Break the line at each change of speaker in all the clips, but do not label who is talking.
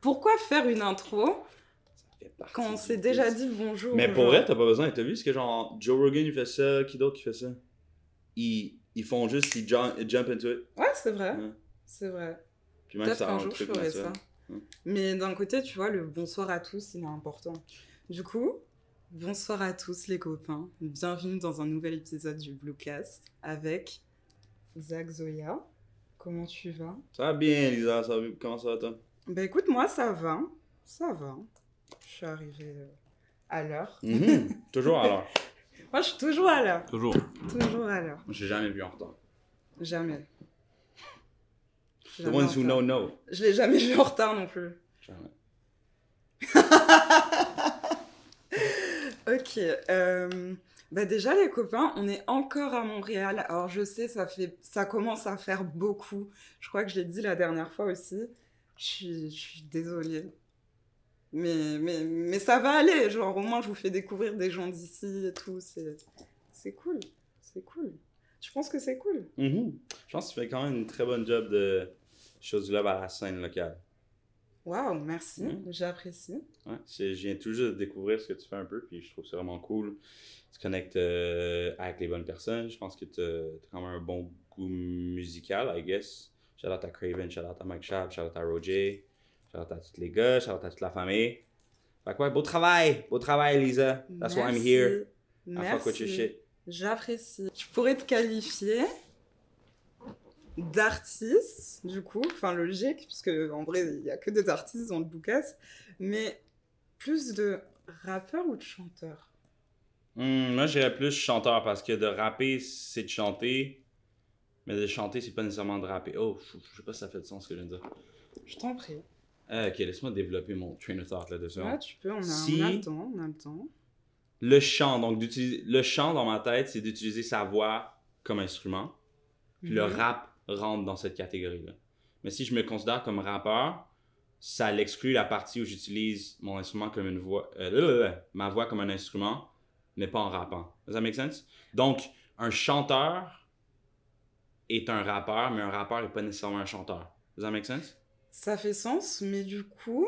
Pourquoi faire une intro quand on s'est déjà dit bonjour
Mais pour vrai, t'as pas besoin. T'as vu ce que genre Joe Rogan il fait ça, qui d'autre qui fait ça? Ils, ils font juste, ils jump, ils jump into it.
Ouais, c'est vrai.
Ouais.
C'est vrai.
Puis même
Peut-être
ça
qu'un
rend
jour je
truc
ferai ça. Mais d'un côté, tu vois, le bonsoir à tous, il est important. Du coup, bonsoir à tous les copains. Bienvenue dans un nouvel épisode du Bluecast avec Zach Zoya. Comment tu vas?
Ça va bien, Lisa. Ça va... Comment ça va, toi?
Bah écoute, moi ça va. Ça va. Je suis arrivée euh, à l'heure.
Mhm. Toujours alors.
Moi, je suis toujours à l'heure.
Toujours.
Toujours à l'heure.
J'ai jamais vu en retard.
Jamais.
The
Jamais
ones who know, know.
Je l'ai jamais vu en retard non plus.
Jamais.
Ok. euh, bah déjà les copains, on est encore à Montréal. Alors je sais, ça fait, ça commence à faire beaucoup. Je crois que je l'ai dit la dernière fois aussi. Je suis, je suis désolée. Mais, mais, mais ça va aller. Genre au moins je vous fais découvrir des gens d'ici et tout. C'est, c'est cool. C'est cool. Je pense que c'est cool.
Mhm. Je pense que tu fais quand même une très bonne job de choses là à la scène locale.
Waouh, merci.
Mhm.
J'apprécie.
Ouais, c'est- je viens tout juste de découvrir ce que tu fais un peu, puis je trouve ça vraiment cool. Tu connectes euh, avec les bonnes personnes. Je pense que tu as quand même un bon goût musical, I guess. Shout out à Craven, shout out à Mike Schaap, shout out à Roger, shout out à tous les gars, shout out à toute la famille. Fait que ouais, beau travail, beau travail, Lisa. That's why I'm
Merci.
here. I fuck with your
Merci.
shit.
J'apprécie. Je pourrais te qualifier d'artiste, du coup, enfin logique, puisque en vrai, il n'y a que des artistes dans le boucas, mais plus de rappeur ou de chanteur
Hmm, moi, j'irais plus chanteur parce que de rapper, c'est de chanter. Mais de chanter, c'est pas nécessairement de rapper. Oh, je sais pas si ça fait de sens ce que je viens de dire.
Je t'en prie.
Euh, ok, laisse-moi développer mon train of thought là-dessus.
Ouais, tu peux, on a,
Si-
on a le temps, on a le temps.
Le chant, donc d'utiliser le chant dans ma tête, c'est d'utiliser sa voix comme instrument. Puis le
Mhm.
rap rentre dans cette catégorie-là. Mais si je me considère comme rappeur, ça l'exclut la partie où j'utilise mon instrument comme une voix, euh, ma voix comme un instrument, mais pas en rappant. Does that make sense? Donc, un chanteur est un rappeur, mais un rappeur n'est pas nécessairement un chanteur. Does that make sense?
Ça fait sens, mais du coup,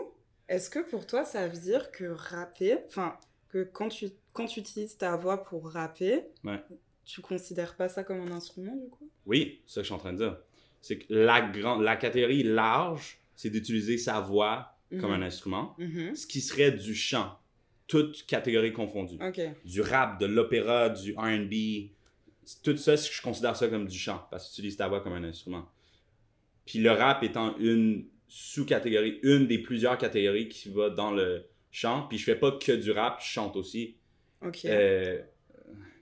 est-ce que pour toi, ça veut dire que rapper, enfin, que quand tu, quand tu utilises ta voix pour rapper,
Ouais.
tu considères pas ça comme un instrument, du coup?
Oui, c'est ça que je suis en train de dire. C'est que la, grande, la catégorie large, c'est d'utiliser sa voix comme
Mhm.
un instrument,
Mhm.
ce qui serait du chant, toutes catégories confondues. Du rap, de l'opéra, du R&B, tout ça, je considère ça comme du chant, parce que tu utilises ta voix comme un instrument. Puis le rap étant une sous-catégorie, une des plusieurs catégories qui va dans le chant, puis je fais pas que du rap, je chante aussi.
Ok.
Euh,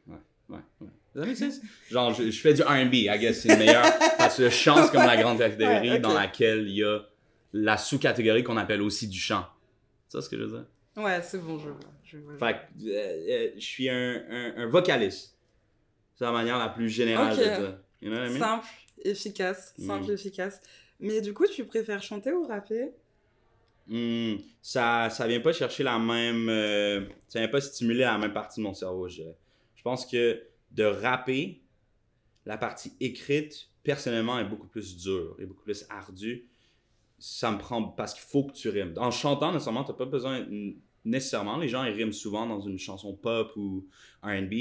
ouais, ouais, ouais. Does that make sense? Genre, je, je fais du R&B, I guess, c'est le meilleur. parce que le chant, c'est comme la grande catégorie
Ouais,
dans laquelle il y a la sous-catégorie qu'on appelle aussi du chant. C'est ça ce que je veux dire?
Ouais, c'est bon, je vois. Je vois.
Fait que, euh, euh, je suis un, un, un vocaliste. C'est la manière la plus générale de dire. You know what I mean?
Simple, efficace, simple,
Mhm.
efficace. Mais du coup, tu préfères chanter ou rapper?
Hmm, ça, ça vient pas chercher la même. euh, ça vient pas stimuler la même partie de mon cerveau, je dirais. Je pense que de rapper, la partie écrite, personnellement, est beaucoup plus dure et beaucoup plus ardue. Ça me prend. Parce qu'il faut que tu rimes. En chantant, nécessairement, t'as pas besoin. Nécessairement, les gens, ils riment souvent dans une chanson pop ou RB.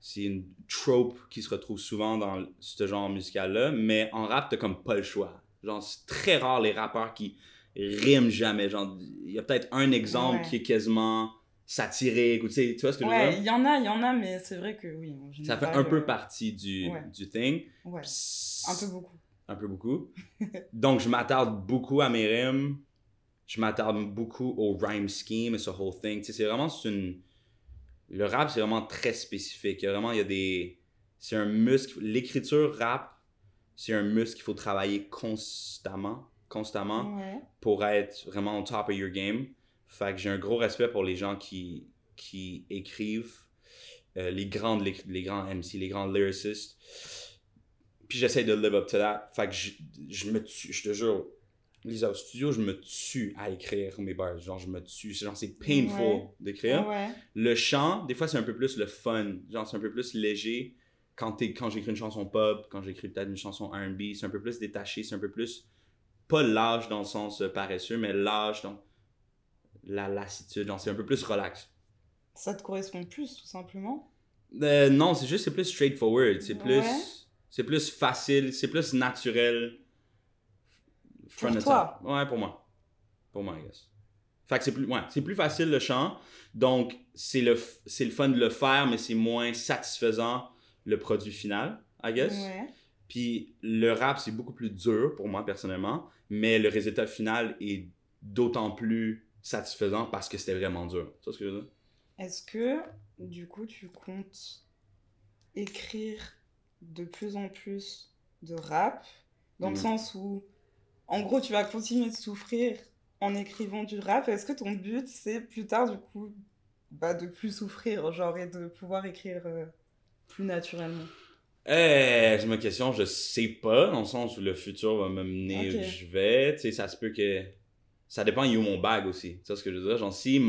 C'est une trope qui se retrouve souvent dans ce genre musical-là. Mais en rap, t'as comme pas le choix. Genre, c'est très rare les rappeurs qui riment jamais. Genre, il y a peut-être un exemple
Ouais.
qui est quasiment satirique. Ou, tu, sais, tu vois ce que je veux dire?
il y en a, il y en a, mais c'est vrai que oui. en
Ça fait un peu
euh,
partie du,
ouais.
du thing.
Ouais, un peu beaucoup.
un peu beaucoup. Donc, je m'attarde beaucoup à mes rimes. Je m'attarde beaucoup au rhyme scheme et ce whole thing. Tu sais, c'est vraiment une. Le rap, c'est vraiment très spécifique. Il y a vraiment, il y a des. C'est un muscle. L'écriture rap, c'est un muscle qu'il faut travailler constamment. Constamment
Ouais.
pour être vraiment au top of your game. Fait que j'ai un gros respect pour les gens qui, qui écrivent, euh, les, grandes, les, les grands MC, les grands lyricists. Puis j'essaie de live up to that. Fait que je, je me tue, je te jure, Lisa, au studio, je me tue à écrire mes bars. Genre, je me tue. Genre, c'est painful
Ouais.
d'écrire.
Ouais.
Le chant, des fois, c'est un peu plus le fun. Genre, c'est un peu plus léger. Quand, quand j'écris une chanson pop, quand j'écris peut-être une chanson R&B, c'est un peu plus détaché, c'est un peu plus pas lâche dans le sens euh, paresseux, mais lâche dans la lassitude. Genre, c'est un peu plus relax.
Ça te correspond plus, tout simplement?
Euh, non, c'est juste, c'est plus straightforward. C'est plus,
Ouais.
c'est plus facile, c'est plus naturel. Front
Pour toi?
Ouais, pour moi. Pour moi, I guess. Fait que c'est plus, ouais, c'est plus facile le chant. Donc, c'est le, c'est le fun de le faire, mais c'est moins satisfaisant le produit final, I guess.
Ouais.
Puis le rap, c'est beaucoup plus dur pour moi personnellement, mais le résultat final est d'autant plus satisfaisant parce que c'était vraiment dur. Vois ce que je veux dire?
Est-ce que, du coup, tu comptes écrire de plus en plus de rap? Dans le
Mhm.
sens où, en gros, tu vas continuer de souffrir en écrivant du rap. Est-ce que ton but, c'est plus tard, du coup, bah, de plus souffrir, genre, et de pouvoir écrire euh, plus naturellement?
Euh, c'est ma question, je sais pas, dans le sens où le futur va me mener où je vais. Tu sais, ça se peut que. Ça dépend, il est où mon bag aussi. Tu sais ce que je veux dire? Genre, si,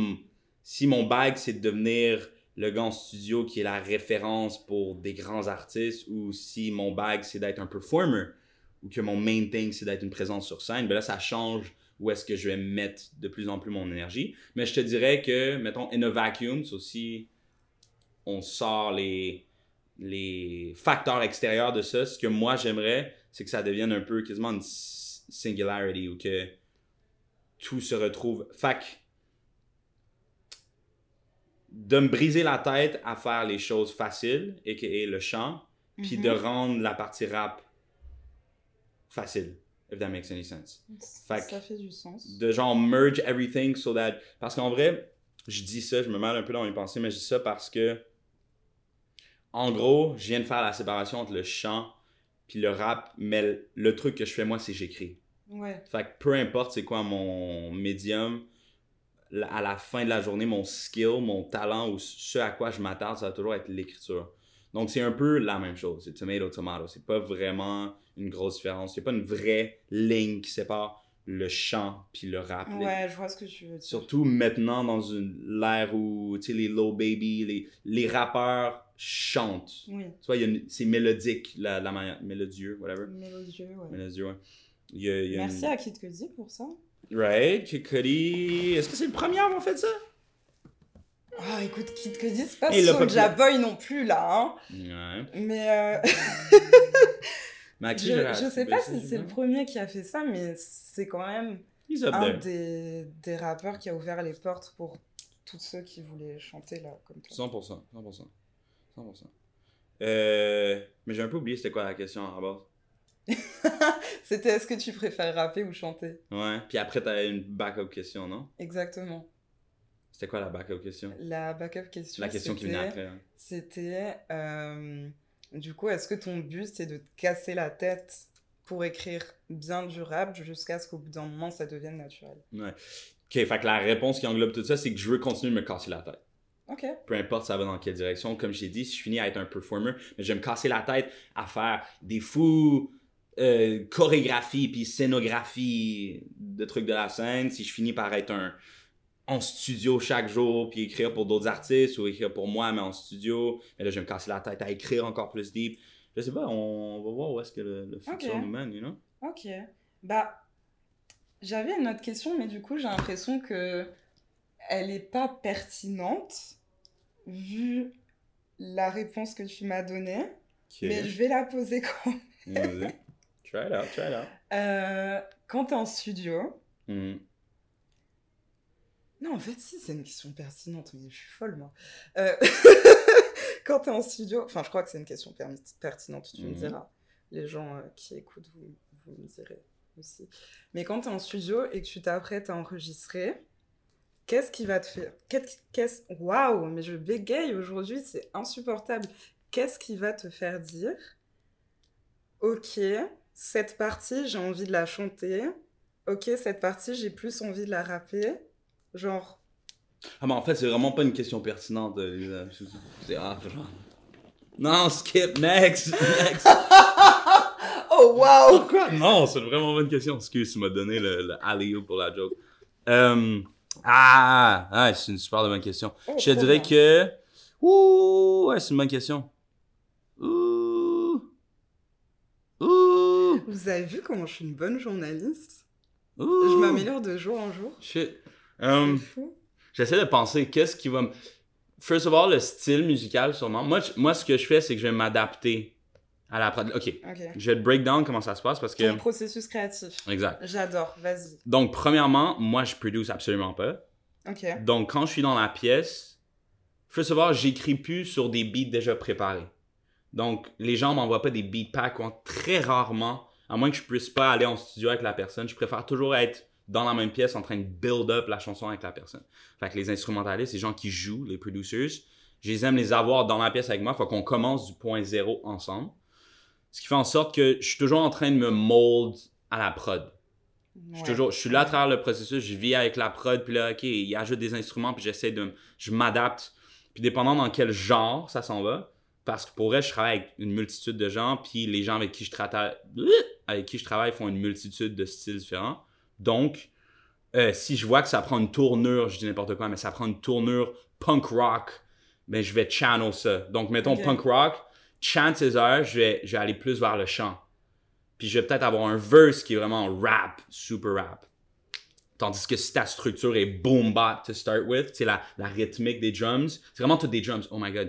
si mon bag, c'est de devenir le gars en studio qui est la référence pour des grands artistes, ou si mon bag, c'est d'être un performer, ou que mon main thing, c'est d'être une présence sur scène, ben là, ça change où est-ce que je vais mettre de plus en plus mon énergie. Mais je te dirais que, mettons, in a vacuum, c'est aussi. On sort les les facteurs extérieurs de ça, ce que moi j'aimerais, c'est que ça devienne un peu quasiment une singularity ou que tout se retrouve. Que de me briser la tête à faire les choses faciles, et le chant, puis de rendre la partie rap facile, if that makes any sense Fait
Ça fait du sens.
de genre merge everything so that parce qu'en vrai je dis ça je me mêle un peu dans mes pensées mais je dis ça parce que en gros je viens de faire la séparation entre le chant puis le rap mais le, truc que je fais moi c'est j'écris
Ouais.
fait que peu importe c'est quoi mon médium à la fin de la journée mon skill mon talent ou ce à quoi je m'attarde ça va toujours être l'écriture donc c'est un peu la même chose c'est tomato tomato c'est pas vraiment une grosse différence c'est pas une vraie ligne qui sépare le chant puis le rap
Ouais, je vois ce que tu veux dire.
Surtout maintenant dans une l'ère où tu sais les low baby, les, les rappeurs chantent.
Oui.
Tu vois, c'est mélodique la, la manière mélodieux, whatever.
Mélodieux, ouais.
Mélodieux, ouais. Il y a, il y a
Merci
une...
à Kid pour ça.
Right, Kid Cudi. Est-ce que c'est le premier à avoir fait ça?
Ah, écoute, Kid Cudi, c'est pas
Et
Soulja Boy non plus, là, hein.
Ouais.
Mais euh,
qui
je, je sais
attribué
pas si c'est le premier qui a fait ça, mais c'est quand même un des, des rappeurs qui a ouvert les portes pour tous ceux qui voulaient chanter, là, comme toi.
100%, 100%. 100%. Euh, mais j'ai un peu oublié c'était quoi la question à base.
C'était est-ce que tu préfères rapper ou chanter?
Ouais. Puis après, t'as une backup question, non?
Exactement.
C'était quoi la backup question?
La backup question,
La question qui venait
c'était-
après. hein.
C'était, euh, du coup, est-ce que ton but, c'est de te casser la tête pour écrire bien du rap jusqu'à ce qu'au bout d'un moment, ça devienne naturel?
Ok, fait que la réponse qui englobe tout ça, c'est que je veux continuer de me casser la tête.
Ok.
Peu importe ça va dans quelle direction. Comme j'ai dit, si je finis à être un performer, mais je vais me casser la tête à faire des fous euh, chorégraphies puis scénographies de trucs de la scène. Si je finis par être un en studio chaque jour puis écrire pour d'autres artistes ou écrire pour moi mais en studio, mais là je vais me casser la tête à écrire encore plus deep. Je sais pas, on va voir où est-ce que le, le futur
Ok.
nous mène, you know?
Ok. Bah, j'avais une autre question, mais du coup, j'ai l'impression que elle est pas pertinente vu la réponse que tu m'as donnée. Mais je vais la poser quand
Vas-y. Try it out, try it out.
Euh, quand t'es en studio.
Mhm.
Non, en fait, si, c'est une question pertinente, mais je suis folle, moi. Euh, quand t'es en studio, enfin, je crois que c'est une question per- pertinente, tu me
Mhm.
diras. Les gens euh, qui écoutent, vous, vous me direz aussi. Mais quand t'es en studio et que tu t'apprêtes à enregistrer, qu'est-ce qui va te faire... Qu'est-ce- Waouh, mais je bégaye aujourd'hui, c'est insupportable. Qu'est-ce qui va te faire dire, ok, cette partie, j'ai envie de la chanter. Ok, cette partie, j'ai plus envie de la rapper. Genre,
Ah, mais en fait, c'est vraiment pas une question pertinente. euh. C'est- ah, genre. Non, skip, next, next.
oh waouh!
Pourquoi? Non, c'est vraiment pas une question. Excuse, tu m'as donné le, le alley-oop pour la joke. Euh, ah, ah, c'est une super bonne question.
Oh,
Je te dirais
bien.
que. Ouh, ouais, c'est une bonne question. Ouh. Ouh.
Vous avez vu comment je suis une bonne journaliste? Je m'améliore de jour en jour.
Shit. Um,
fou.
J'essaie de penser qu'est-ce qui va me. First of all, le style musical, sûrement. Moi, je- moi ce que je fais, c'est que je vais m'adapter à la. Ok, je vais te break down comment ça se passe parce que.
Ton processus créatif.
Exact.
J'adore, vas-y.
Donc, premièrement, moi, je produce absolument pas.
Ok.
Donc, quand je suis dans la pièce, first of all, j'écris plus sur des beats déjà préparés. Donc, les gens m'envoient pas des beat packs ou très rarement, à moins que je puisse pas aller en studio avec la personne, je préfère toujours être dans la même pièce en train de build up la chanson avec la personne. Fait que les instrumentalistes, les gens qui jouent, les producers, je les aime les avoir dans la pièce avec moi, faut qu'on commence du point zéro ensemble. Ce qui fait en sorte que je suis toujours en train de me mold à la prod. Je suis, toujours, je suis là à travers le processus, je vis avec la prod, puis là, OK, il ajoute des instruments, puis j'essaie de... Je m'adapte. Puis dépendant dans quel genre ça s'en va, parce que pour vrai, je travaille avec une multitude de gens, puis les gens avec qui je travaille, avec qui je travaille font une multitude de styles différents. Donc, euh, si je vois que ça prend une tournure, je dis n'importe quoi, mais ça prend une tournure punk rock, ben je vais channel ça. Donc, mettons punk rock, chances are, je vais, je vais aller plus vers le chant. Puis je vais peut-être avoir un verse qui est vraiment rap, super rap. Tandis que si ta structure est boom bap to start with, c'est la, la rythmique des drums, c'est vraiment toutes des drums. Oh my god.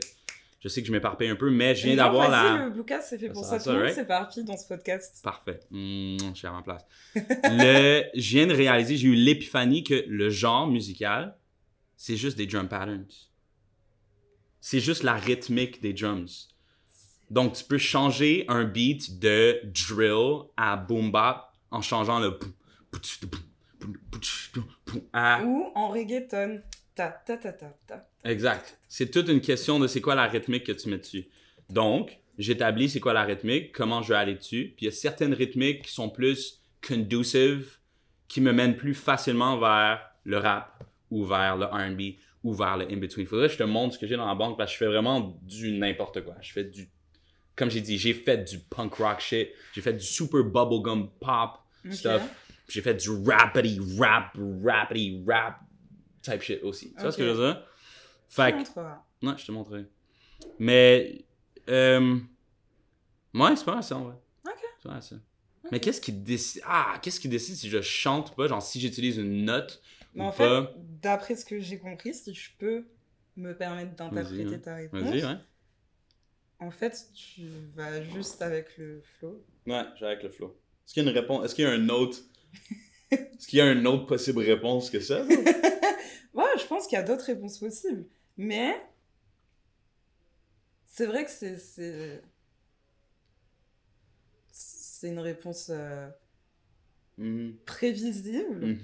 Je sais que je m'éparpille un peu, mais je viens d'avoir la.
le Bluecast, c'est fait pour
Ça
Tout le monde s'éparpille dans ce podcast.
Parfait. Mmh, je suis à ma place. le, je viens de réaliser, j'ai eu l'épiphanie que le genre musical, c'est juste des drum patterns. C'est juste la rythmique des drums. Donc, tu peux changer un beat de drill à boom bap en changeant le à
Ou en reggaeton. Ta ta ta ta ta.
Exact. C'est toute une question de c'est quoi la rythmique que tu mets dessus. Donc, j'établis c'est quoi la rythmique, comment je vais aller dessus. Puis il y a certaines rythmiques qui sont plus conducive, qui me mènent plus facilement vers le rap ou vers le R&B ou vers le in-between. Faudrait que je te montre ce que j'ai dans la banque parce que je fais vraiment du n'importe quoi. Je fais du... Comme j'ai dit, j'ai fait du punk rock shit. J'ai fait du super bubblegum pop stuff. J'ai fait du rapidy rap, rapidy rap type shit aussi. Tu vois ce que je veux dire? Fait que, non, je te montrerai. Mais, euh, ouais, c'est pas mal ça, en vrai.
Ok.
C'est pas mal ça. Mais qu'est-ce qui décide, ah, qu'est-ce qui décide si je chante ou pas? Genre, si j'utilise une note
Mais
ou
en fait,
pas?
d'après ce que j'ai compris, si je peux me permettre d'interpréter
ouais.
ta réponse,
Vas-y, ouais.
en fait, tu vas juste avec le flow.
Ouais, j'ai avec le flow. Est-ce qu'il y a une réponse, est-ce qu'il y a un autre, est-ce qu'il y a une autre possible réponse que ça?
Ouais, je pense qu'il y a d'autres réponses possibles. Mais c'est vrai que c'est c'est une réponse euh,
Mhm.
prévisible.
Mhm.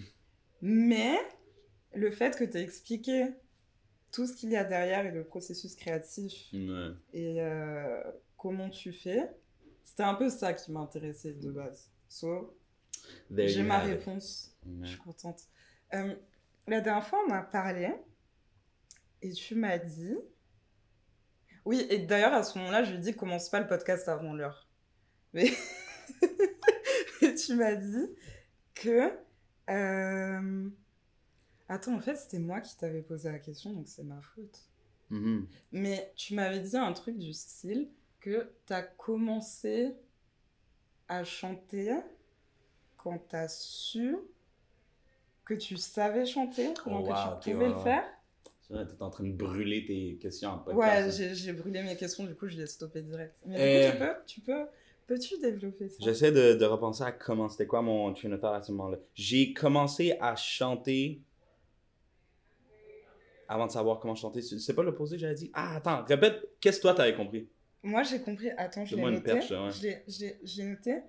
Mais le fait que tu aies expliqué tout ce qu'il y a derrière et le processus créatif
Ouais.
et euh, comment tu fais, c'était un peu ça qui m'intéressait de base. So, j'ai ma
have
réponse. Je suis contente. Euh, la dernière fois, on a parlé et tu m'as dit. Oui, et d'ailleurs, à ce moment-là, je lui ai dit commence pas le podcast avant l'heure. Mais tu m'as dit que. euh, Attends, en fait, c'était moi qui t'avais posé la question, donc c'est ma faute.
Mhm.
Mais tu m'avais dit un truc du style que t'as commencé à chanter quand t'as su que tu savais chanter,
Oh, wow,
que tu pouvais
ouais,
le
ouais.
faire.
Vrai, t'es en train de brûler tes questions en podcast.
Ouais,
hein.
j'ai brûlé mes questions, du coup je les stoppé direct. Mais du coup, tu peux, tu peux, peux-tu développer ça?
J'essaie de, de repenser à comment, c'était quoi mon thought à ce moment-là. J'ai commencé à chanter avant de savoir comment chanter. C'est pas l'opposé j'avais dit? Ah, attends, répète, qu'est-ce que toi t'avais compris?
Moi j'ai compris, attends, je l'ai noté.
perche, ouais.
Je l'ai- noté.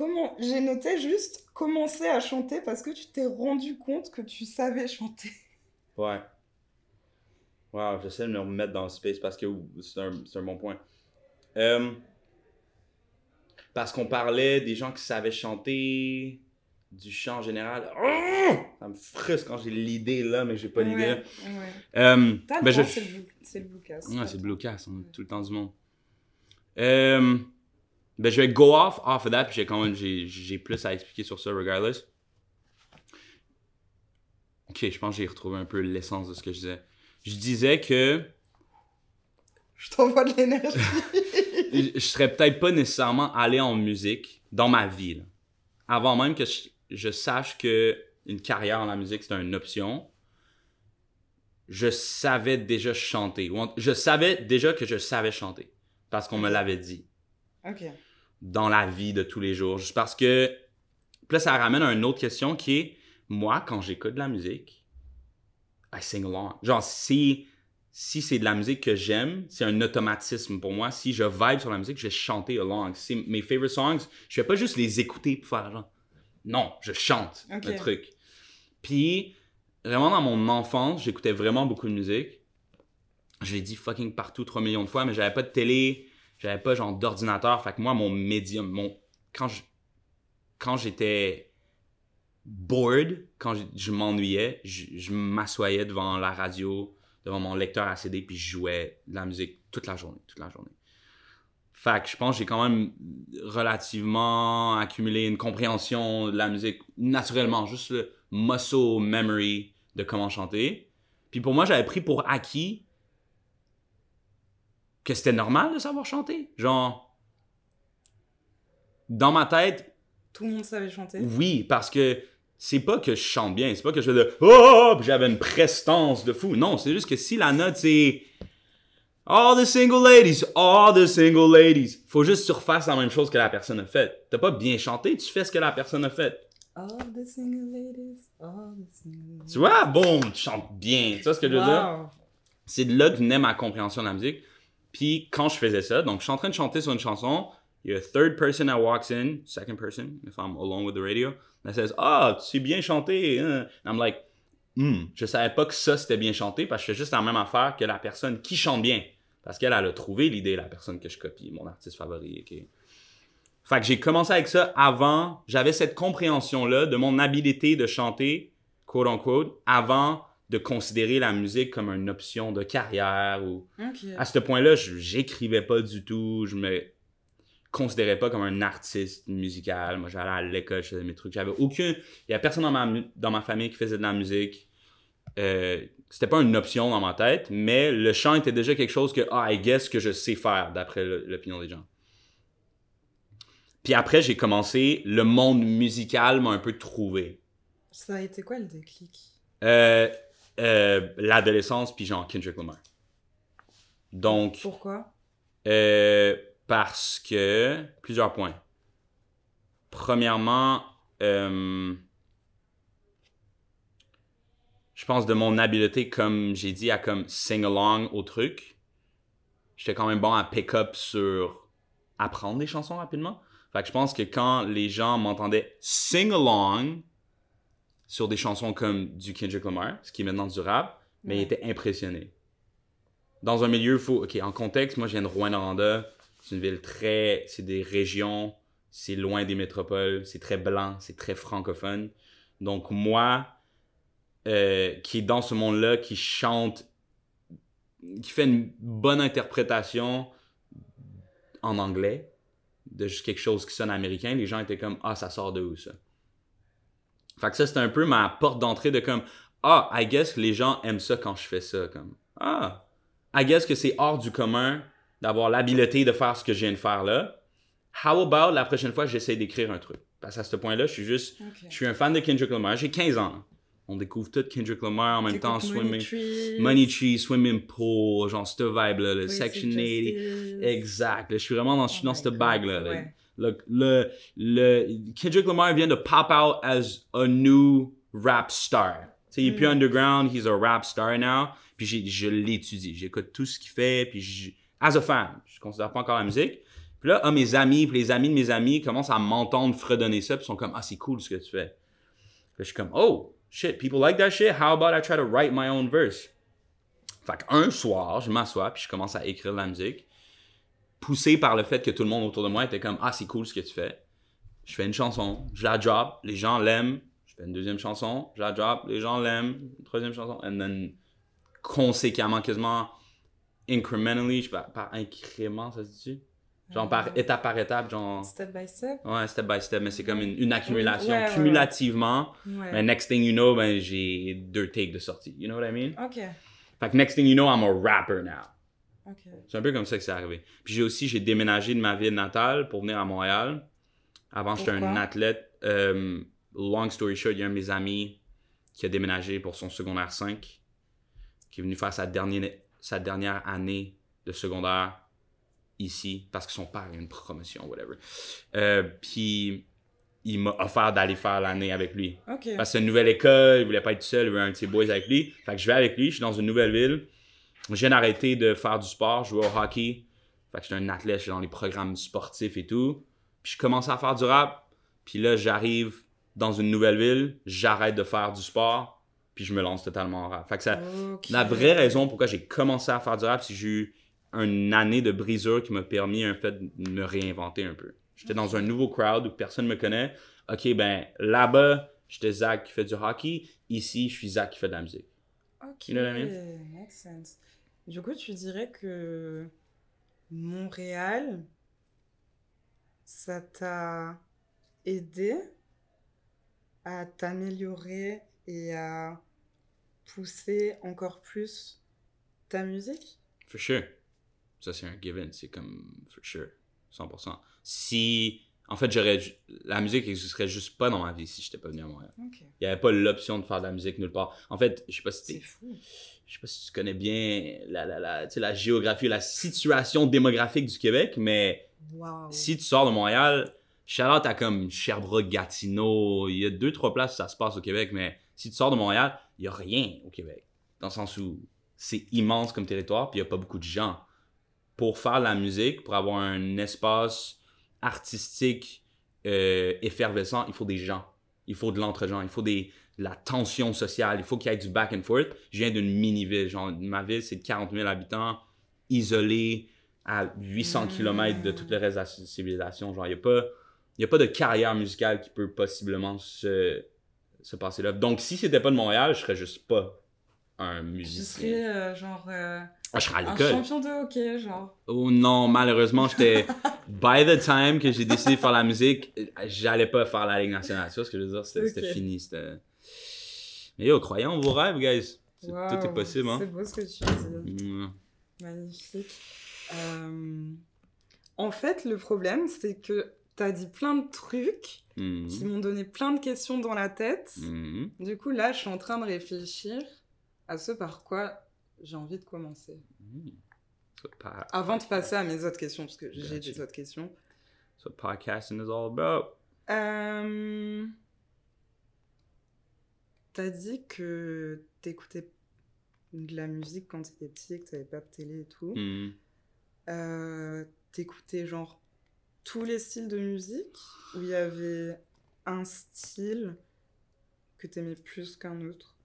Comment J'ai noté juste commencer à chanter parce que tu t'es rendu compte que tu savais chanter.
Ouais. Wow, j'essaie de me remettre dans le space parce que c'est un, un bon point. Euh, parce qu'on parlait des gens qui savaient chanter, du chant en général. Oh! Ça me frustre quand j'ai l'idée là, mais j'ai pas l'idée.
Ouais, ouais.
Euh, ben, je-
c'est le blue- le bluecast.
Ouais, c'est le blocage, on a tout le temps du monde. Euh, ben, je vais go off off of that, puis j'ai quand même j'ai, plus à expliquer sur ça regardless. Ok, je pense que j'ai retrouvé un peu l'essence de ce que je disais. Je disais que
Je t'envoie de l'énergie.
je serais peut-être pas nécessairement allé en musique dans ma vie. là. avant même que je, je sache que une carrière dans la musique c'était une option, je savais déjà chanter. En- Je savais déjà que je savais chanter parce qu'on me l'avait dit
Ok.
Dans la vie de tous les jours. Juste parce que. Puis là, ça ramène à une autre question qui est moi, quand j'écoute de la musique, I sing along. Genre, si, si c'est de la musique que j'aime, c'est un automatisme pour moi. Si je vibe sur la musique, je vais chanter along. Si c'est mes favorite songs, je vais pas juste les écouter pour faire genre. Non, je chante le truc. Puis, vraiment, dans mon enfance, j'écoutais vraiment beaucoup de musique. Je l'ai dit fucking partout 3 millions de fois, mais j'avais pas de télé, j'avais pas genre d'ordinateur. Fait que moi, mon médium, mon. Quand je. Quand j'étais bored, quand je, m'ennuyais, je, je m'assoyais devant la radio, devant mon lecteur à CD, puis je jouais de la musique toute la journée, toute la journée. Fait que je pense que j'ai quand même relativement accumulé une compréhension de la musique naturellement, juste le muscle memory de comment chanter. Puis pour moi, j'avais pris pour acquis que c'était normal de savoir chanter. Genre, dans ma tête,
Tout le monde savait chanter.
oui, parce que c'est pas que je chante bien, c'est pas que je fais de oh, puis j'avais une prestance de fou. Non, c'est juste que si la note c'est All the single ladies, all the single ladies, faut juste refasses la même chose que la personne a fait. T'as pas bien chanté, tu fais ce que la personne a fait.
All the single ladies, all the single ladies.
Tu vois, boum, tu chantes bien. Tu vois ce que je veux dire? C'est de là que venait ma compréhension de la musique. Puis quand je faisais ça, donc je suis en train de chanter sur une chanson, il y a third person that walks in, second person, if I'm alone with the radio, that says, ah, tu sais bien chanter. hein. I'm like, hmm, je savais pas que ça c'était bien chanté parce que je fais juste la même affaire que la personne qui chante bien. Parce qu'elle, elle a trouvé l'idée, la personne que je copie, mon artiste favori. Fait que j'ai commencé avec ça avant, j'avais cette compréhension-là de mon habilité de chanter, quote unquote, avant de considérer la musique comme une option de carrière ou à ce point-là, je- j'écrivais pas du tout, je me considérais pas comme un artiste musical. Moi, j'allais à l'école, je faisais mes trucs. J'avais aucun. Il y a personne dans ma, dans ma famille qui faisait de la musique. Euh, c'était pas une option dans ma tête, mais le chant était déjà quelque chose que, ah, I guess que je sais faire, d'après l'opinion des gens. Puis après, j'ai commencé, le monde musical m'a un peu trouvé.
Ça a été quoi le déclic?
Euh, euh, L'adolescence, puis genre Kendrick Lamar. Donc,
Pourquoi?
euh, parce que plusieurs points. Premièrement, euh, je pense de mon habileté, comme j'ai dit, à comme sing along au truc. J'étais quand même bon à pick up sur apprendre des chansons rapidement. Fait que je pense que quand les gens m'entendaient sing along sur des chansons comme du Kendrick Lamar, ce qui est maintenant du rap, mais
Ouais.
étaient impressionnés. Dans un milieu, faut, ok, en contexte, moi je viens de Rouen-Noranda, c'est une ville très, c'est des régions, c'est loin des métropoles, c'est très blanc, c'est très francophone. Donc moi, euh, qui est dans ce monde-là, qui chante, qui fait une bonne interprétation en anglais de juste quelque chose qui sonne américain, les gens étaient comme ah ça sort de où ça? Fait que ça c'était un peu ma porte d'entrée de comme ah I guess que les gens aiment ça quand je fais ça comme ah I guess que c'est hors du commun d'avoir l'habileté de faire ce que je viens de faire là. How about la prochaine fois j'essaie d'écrire un truc parce qu'à ce point-là je suis juste je suis un fan de Kendrick Lamar j'ai 15 ans. On découvre tout Kendrick Lamar en même temps swimming Money Tree, Swimming Pool, genre ce vibe-là, le Section 80.
Justice.
Exact. là, je suis vraiment dans,
Oh
dans cette bague-là. là.
ouais.
Le, le, le- Kendrick Lamar vient de pop out as a new rap star. Tu sais, il est plus
Mm.
underground, he's a rap star now. Puis je l'étudie, j'écoute tout ce qu'il fait, puis je, as a fan, je considère pas encore la musique. Puis là, ah, mes amis, puis les amis de mes amis commencent à m'entendre fredonner ça, puis sont comme, ah, c'est cool ce que tu fais. Puis je suis comme, oh, shit, people like that shit, how about I try to write my own verse? Fait qu'un soir, je m'assois, puis je commence à écrire de la musique, poussé par le fait que tout le monde autour de moi était comme, ah, c'est cool ce que tu fais. Je fais une chanson, je la drop, les gens l'aiment, je fais une deuxième chanson, je la drop, les gens l'aiment, troisième chanson, and then conséquemment, quasiment incrementally, je par, par incrément, ça se dit Genre par étape par étape, genre.
Step by step.
Ouais, step by step, mais c'est comme une, une accumulation.
Ouais, ouais, ouais.
Cumulativement,
Ouais.
ben, next thing you know, ben, j'ai deux takes de sortie. You know what I mean?
Ok.
Fait que next thing you know, I'm a rapper now. C'est un peu comme ça que c'est arrivé. Puis j'ai aussi, j'ai déménagé de ma ville natale pour venir à Montréal. Avant, j'étais un athlète. euh, long story short, il y a un de mes amis qui a déménagé pour son secondaire 5, qui est venu faire sa dernière, sa dernière année de secondaire ici, parce que son père a une promotion, whatever. Euh, puis il m'a offert d'aller faire l'année avec lui. Parce que c'est une nouvelle école, il voulait pas être seul, il voulait un de ses boys avec lui. Fait que je vais avec lui, je suis dans une nouvelle ville. Je viens d'arrêter de faire du sport, je jouais au hockey. Fait que j'étais un athlète, je suis dans les programmes sportifs et tout. Puis je commence à faire du rap. Puis là, j'arrive dans une nouvelle ville, j'arrête de faire du sport, puis je me lance totalement en rap. Fait que ça, la vraie raison pourquoi j'ai commencé à faire du rap, c'est que j'ai eu une année de brisure qui m'a permis en fait de me réinventer un peu. J'étais dans un nouveau crowd où personne me connaît. Ok, ben là-bas, j'étais Zach qui fait du hockey. Ici, je suis Zach qui fait de la musique.
Ok.
You know what I
Makes sense. Du coup, tu dirais que Montréal, ça t'a aidé à t'améliorer et à pousser encore plus ta musique?
For sure. Ça, c'est un given. C'est comme, for sure. 100%. Si, en fait, j'aurais, la musique n'existerait juste pas dans ma vie si j'étais pas venu à Montréal. Il n'y avait pas l'option de faire de la musique nulle part. En fait, je sais pas si
C'est fou.
Je sais pas si tu connais bien la, la, la, tu sais, la géographie, la situation démographique du Québec, mais si tu sors de Montréal, Charlotte à comme Sherbrooke, Gatineau, il y a deux, trois places où ça se passe au Québec, mais si tu sors de Montréal, il y a rien au Québec. Dans le sens où c'est immense comme territoire, puis il y a pas beaucoup de gens. Pour faire de la musique, pour avoir un espace artistique euh, effervescent, il faut des gens. Il faut de l'entre-gens. Il faut des, de la tension sociale. Il faut qu'il y ait du back and forth. Je viens d'une mini-ville. Genre, ma ville, c'est de 40 000 habitants, isolée, à 800
Mm.
km de tout le reste de la civilisation. Genre, il n'y a, pas- y a pas de carrière musicale qui peut possiblement se, se passer là. Donc, si c'était pas de Montréal, je serais juste pas un musicien.
serais euh, genre euh,
Ah, je serais à
un
l'école.
champion de hockey, genre.
Oh non, malheureusement, j'étais. By the time que j'ai décidé de faire la musique, j'allais pas faire la Ligue nationale. Tu vois ce que je veux dire? C'était fini. c'était- Mais yo, croyez en vos rêves, guys. C'est- Tout est possible, hein?
C'est beau ce que tu dis.
Mm.
Magnifique. Euh, En fait, le problème, c'est que tu as dit plein de trucs
Mm.
qui m'ont donné plein de questions dans la tête.
Mm.
Du coup, là, je suis en train de réfléchir à ce par quoi j'ai envie de commencer.
Mm. Pa-
Avant de passer à mes autres questions, parce que j'ai des autres questions.
What podcasting is all about.
Euh... T'as dit que t'écoutais de la musique quand t'étais petit, que t'avais pas de télé et tout.
Mm.
Euh, T'écoutais genre tous les styles de musique ou il y avait un style que t'aimais plus qu'un autre?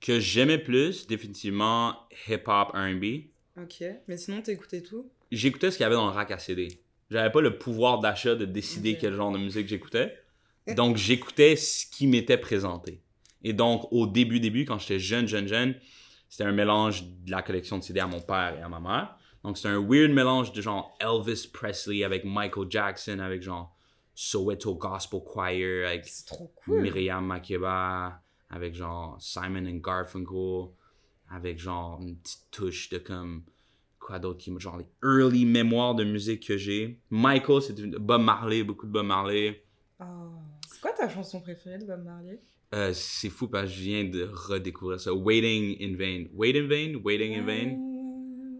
Que j'aimais plus, définitivement, hip-hop, RB.
Ok, mais sinon t'écoutais tout?
J'écoutais ce qu'il y avait dans le rack à CD. J'avais pas le pouvoir d'achat de décider quel genre de musique j'écoutais. Donc, j'écoutais ce qui m'était présenté. Et donc, au début, début, quand j'étais jeune, jeune, jeune, c'était un mélange de la collection de CD à mon père et à ma mère. Donc, c'était un weird mélange de genre Elvis Presley avec Michael Jackson, avec genre Soweto Gospel Choir, avec
trop cool
Myriam Makeba, avec genre Simon and Garfunkel, avec genre une petite touche de comme quoi d'autre qui genre les early mémoires de musique que j'ai. Michael, c'est Bob Marley, beaucoup de Bob Marley.
C'est quoi ta chanson préférée de Bob Marley?
Euh, c'est fou parce que je viens de redécouvrir ça. Waiting in vain. Wait in vain? Waiting in vain?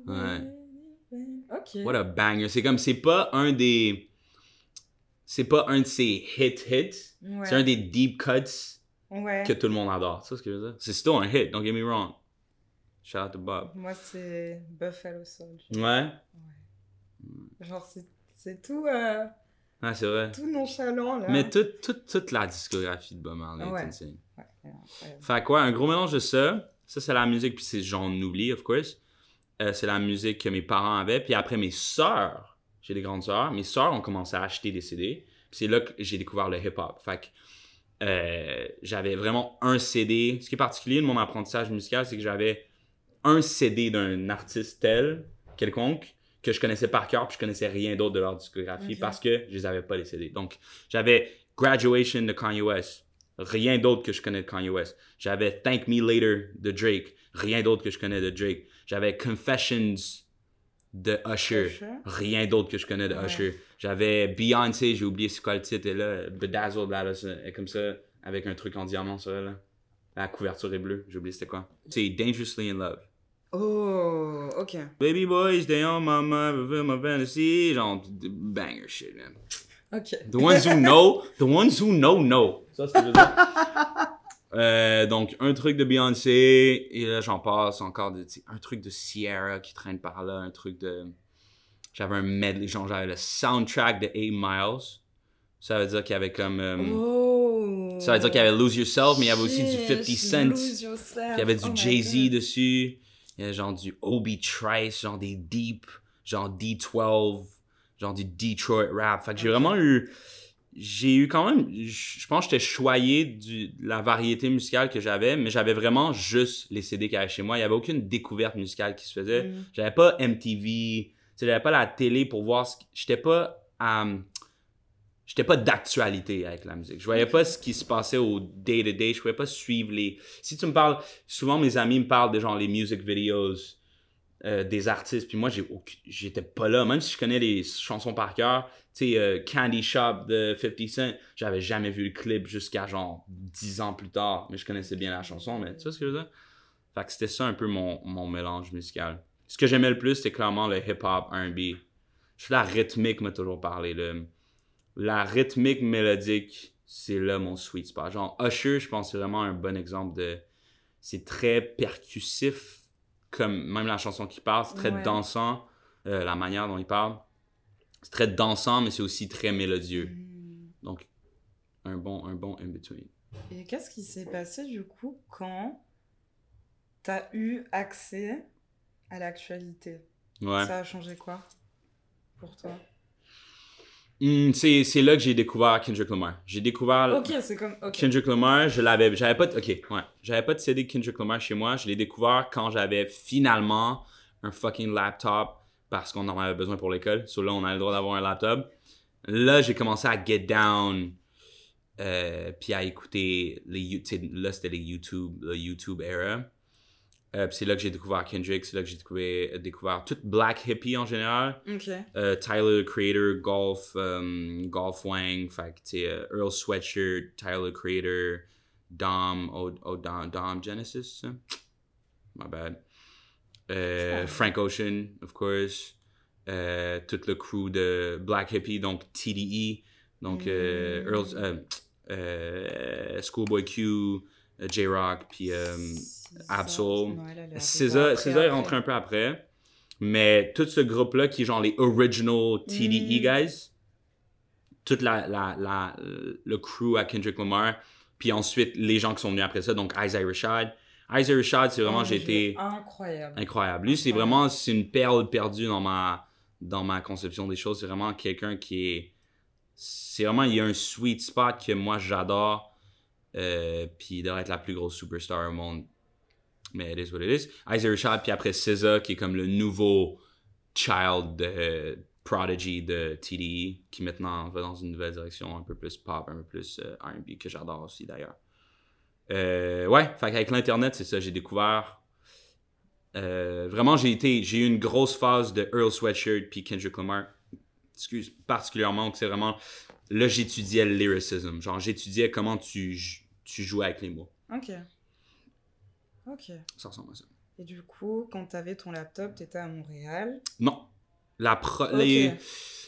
Ouais.
Ok.
What a banger. C'est comme, c'est pas un des. C'est pas un de ces hit hits.
Ouais.
C'est un des deep cuts
Ouais.
que tout le monde adore. Sais ce que je veux dire? C'est still un hit, don't get me wrong. Shout out to Bob.
Moi, c'est Buffalo Soldier.
Ouais?
Genre, c'est- c'est tout, euh,
Ah, c'est vrai.
tout nonchalant, là.
Mais toute, toute, toute la discographie de Bob Marley
Ouais.
est insane.
Ouais, ouais, incroyable.
Fait quoi, un gros mélange de ça. Ça, c'est la musique, puis c'est j'en oublie, of course. Euh, c'est la musique que mes parents avaient. Puis après, mes sœurs, j'ai des grandes sœurs, mes sœurs ont commencé à acheter des CD. Puis c'est là que j'ai découvert le hip-hop. Fait que euh, j'avais vraiment un CD. Ce qui est particulier de mon apprentissage musical, c'est que j'avais un CD d'un artiste tel, quelconque, que je connaissais par cœur, puis je connaissais rien d'autre de leur discographie parce que je les avais pas les CD. Donc, j'avais Graduation de Kanye West. Rien d'autre que je connais de Kanye West. J'avais Thank Me Later de Drake. Rien d'autre que je connais de Drake. J'avais Confessions de Usher.
Usher?
Rien d'autre que je connais de
Ouais.
Usher. J'avais Beyoncé, j'ai oublié c'est quoi le titre, et là, Bedazzled, là, est comme ça, avec un truc en diamant sur elle, là. La couverture est bleue, j'ai oublié c'était quoi. C'est Dangerously in Love.
Oh, ok.
Baby boys, stay on my mind, fulfill my fantasy. Genre, banger shit, man.
Ok.
The ones who know, the ones who know, know. Ça, c'est ce que je veux dire. Euh, donc, un truc de Beyoncé, et là, j'en passe encore de, un truc de Sierra qui traîne par là, un truc de. J'avais un medley, genre, j'avais le soundtrack de 8 Miles. Ça veut dire qu'il y avait comme. euh,
Oh.
Ça veut dire qu'il y avait Lose Yourself, mais il y avait aussi du 50
Shit,
Cent. Il y avait du
Oh
Jay-Z dessus. Il y avait genre du Obi Trice, genre des Deep, genre D12, genre du Detroit rap. Fait que j'ai vraiment eu. J'ai eu quand même. Je pense que j'étais choyé du- de la variété musicale que j'avais, mais j'avais vraiment juste les CD qu'il y avait chez moi. Il n'y avait aucune découverte musicale qui se faisait.
Mm.
J'avais pas MTV, j'avais pas la télé pour voir ce J'étais pas à. J'étais pas d'actualité avec la musique. Je voyais pas ce qui se passait au day-to-day. Je pouvais pas suivre les. Si tu me parles. Souvent, mes amis me parlent de genre les music videos euh, des artistes. Puis moi, j'étais pas là. Même si je connais les chansons par cœur. Tu sais, euh, Candy Shop de 50 Cent, j'avais jamais vu le clip jusqu'à genre 10 ans plus tard. Mais je connaissais bien la chanson. Mais tu vois ce que je veux dire? Fait que c'était ça un peu mon, mon mélange musical. Ce que j'aimais le plus, c'est clairement le hip-hop, R&B. Je la rythmique m'a toujours parlé. Le, la rythmique mélodique, c'est là mon sweet spot. Genre, Usher, je pense c'est vraiment un bon exemple de... C'est très percussif, comme même la chanson qu'il parle, c'est très
Ouais.
dansant, euh, la manière dont il parle. C'est très dansant, mais c'est aussi très mélodieux.
Mm.
Donc, un bon, un bon in-between.
Et qu'est-ce qui s'est passé du coup quand t'as eu accès à l'actualité?
Ouais.
Ça a changé quoi pour toi?
Hmm, c'est là que j'ai découvert Kendrick Lamar. J'ai découvert...
Ok, c'est comme.
Kendrick Lamar, je l'avais, j'avais pas, de, ok, ouais, j'avais pas de CD Kendrick Lamar chez moi. Je l'ai découvert quand j'avais finalement un fucking laptop parce qu'on en avait besoin pour l'école. So là, on a le droit d'avoir un laptop. Là, j'ai commencé à get down, euh, puis à écouter les, là c'était les YouTube, le YouTube era. Euh, c'est là que j'ai découvert Kendrick, c'est là que j'ai découvert, découvert toute Black Hippie en général.
Ok.
Euh, Tyler the Creator, Golf, euh, Golf Wang, fait que, euh, Earl Sweatshirt, Tyler the Creator, Dom, oh, oh, Dom, Dom Genesis, ça? my bad. Euh. Frank Ocean, of course. Euh, tout le crew de Black Hippie, donc TDE, donc euh,
Mm.
Earl, euh, euh, Schoolboy Q, euh, J-Rock, puis euh, Absol. César, est rentré un peu après. Mais tout ce groupe-là, qui est genre les original TDE
Mm.
guys, toute la, la, la, le crew à Kendrick Lamar, puis ensuite les gens qui sont venus après ça, donc Isaiah Rashad. Isaiah Rashad, c'est vraiment, j'ai été
Incroyable.
incroyable. Lui, c'est vraiment, c'est une perle perdue dans ma, dans ma conception des choses. C'est vraiment quelqu'un qui est, c'est vraiment, il y a un sweet spot que moi j'adore. Euh, puis il devrait être la plus grosse superstar au monde. Mais it is what it is. Isaiah Rashad, puis après SZA, qui est comme le nouveau child de Prodigy de TDE, qui maintenant va dans une nouvelle direction un peu plus pop, un peu plus euh, R&B, que j'adore aussi d'ailleurs. Euh, ouais, fait qu'avec l'internet, c'est ça, j'ai découvert. euh, vraiment, j'ai été, j'ai eu une grosse phase de Earl Sweatshirt puis Kendrick Lamar, excuse, particulièrement, c'est vraiment là j'étudiais le lyricism, genre j'étudiais comment tu, tu jouais avec les mots.
Ok. Ok.
Ça ressemble à ça.
Et du coup, quand t'avais ton laptop, t'étais à Montréal?
Non, la pro-
Ok.
les,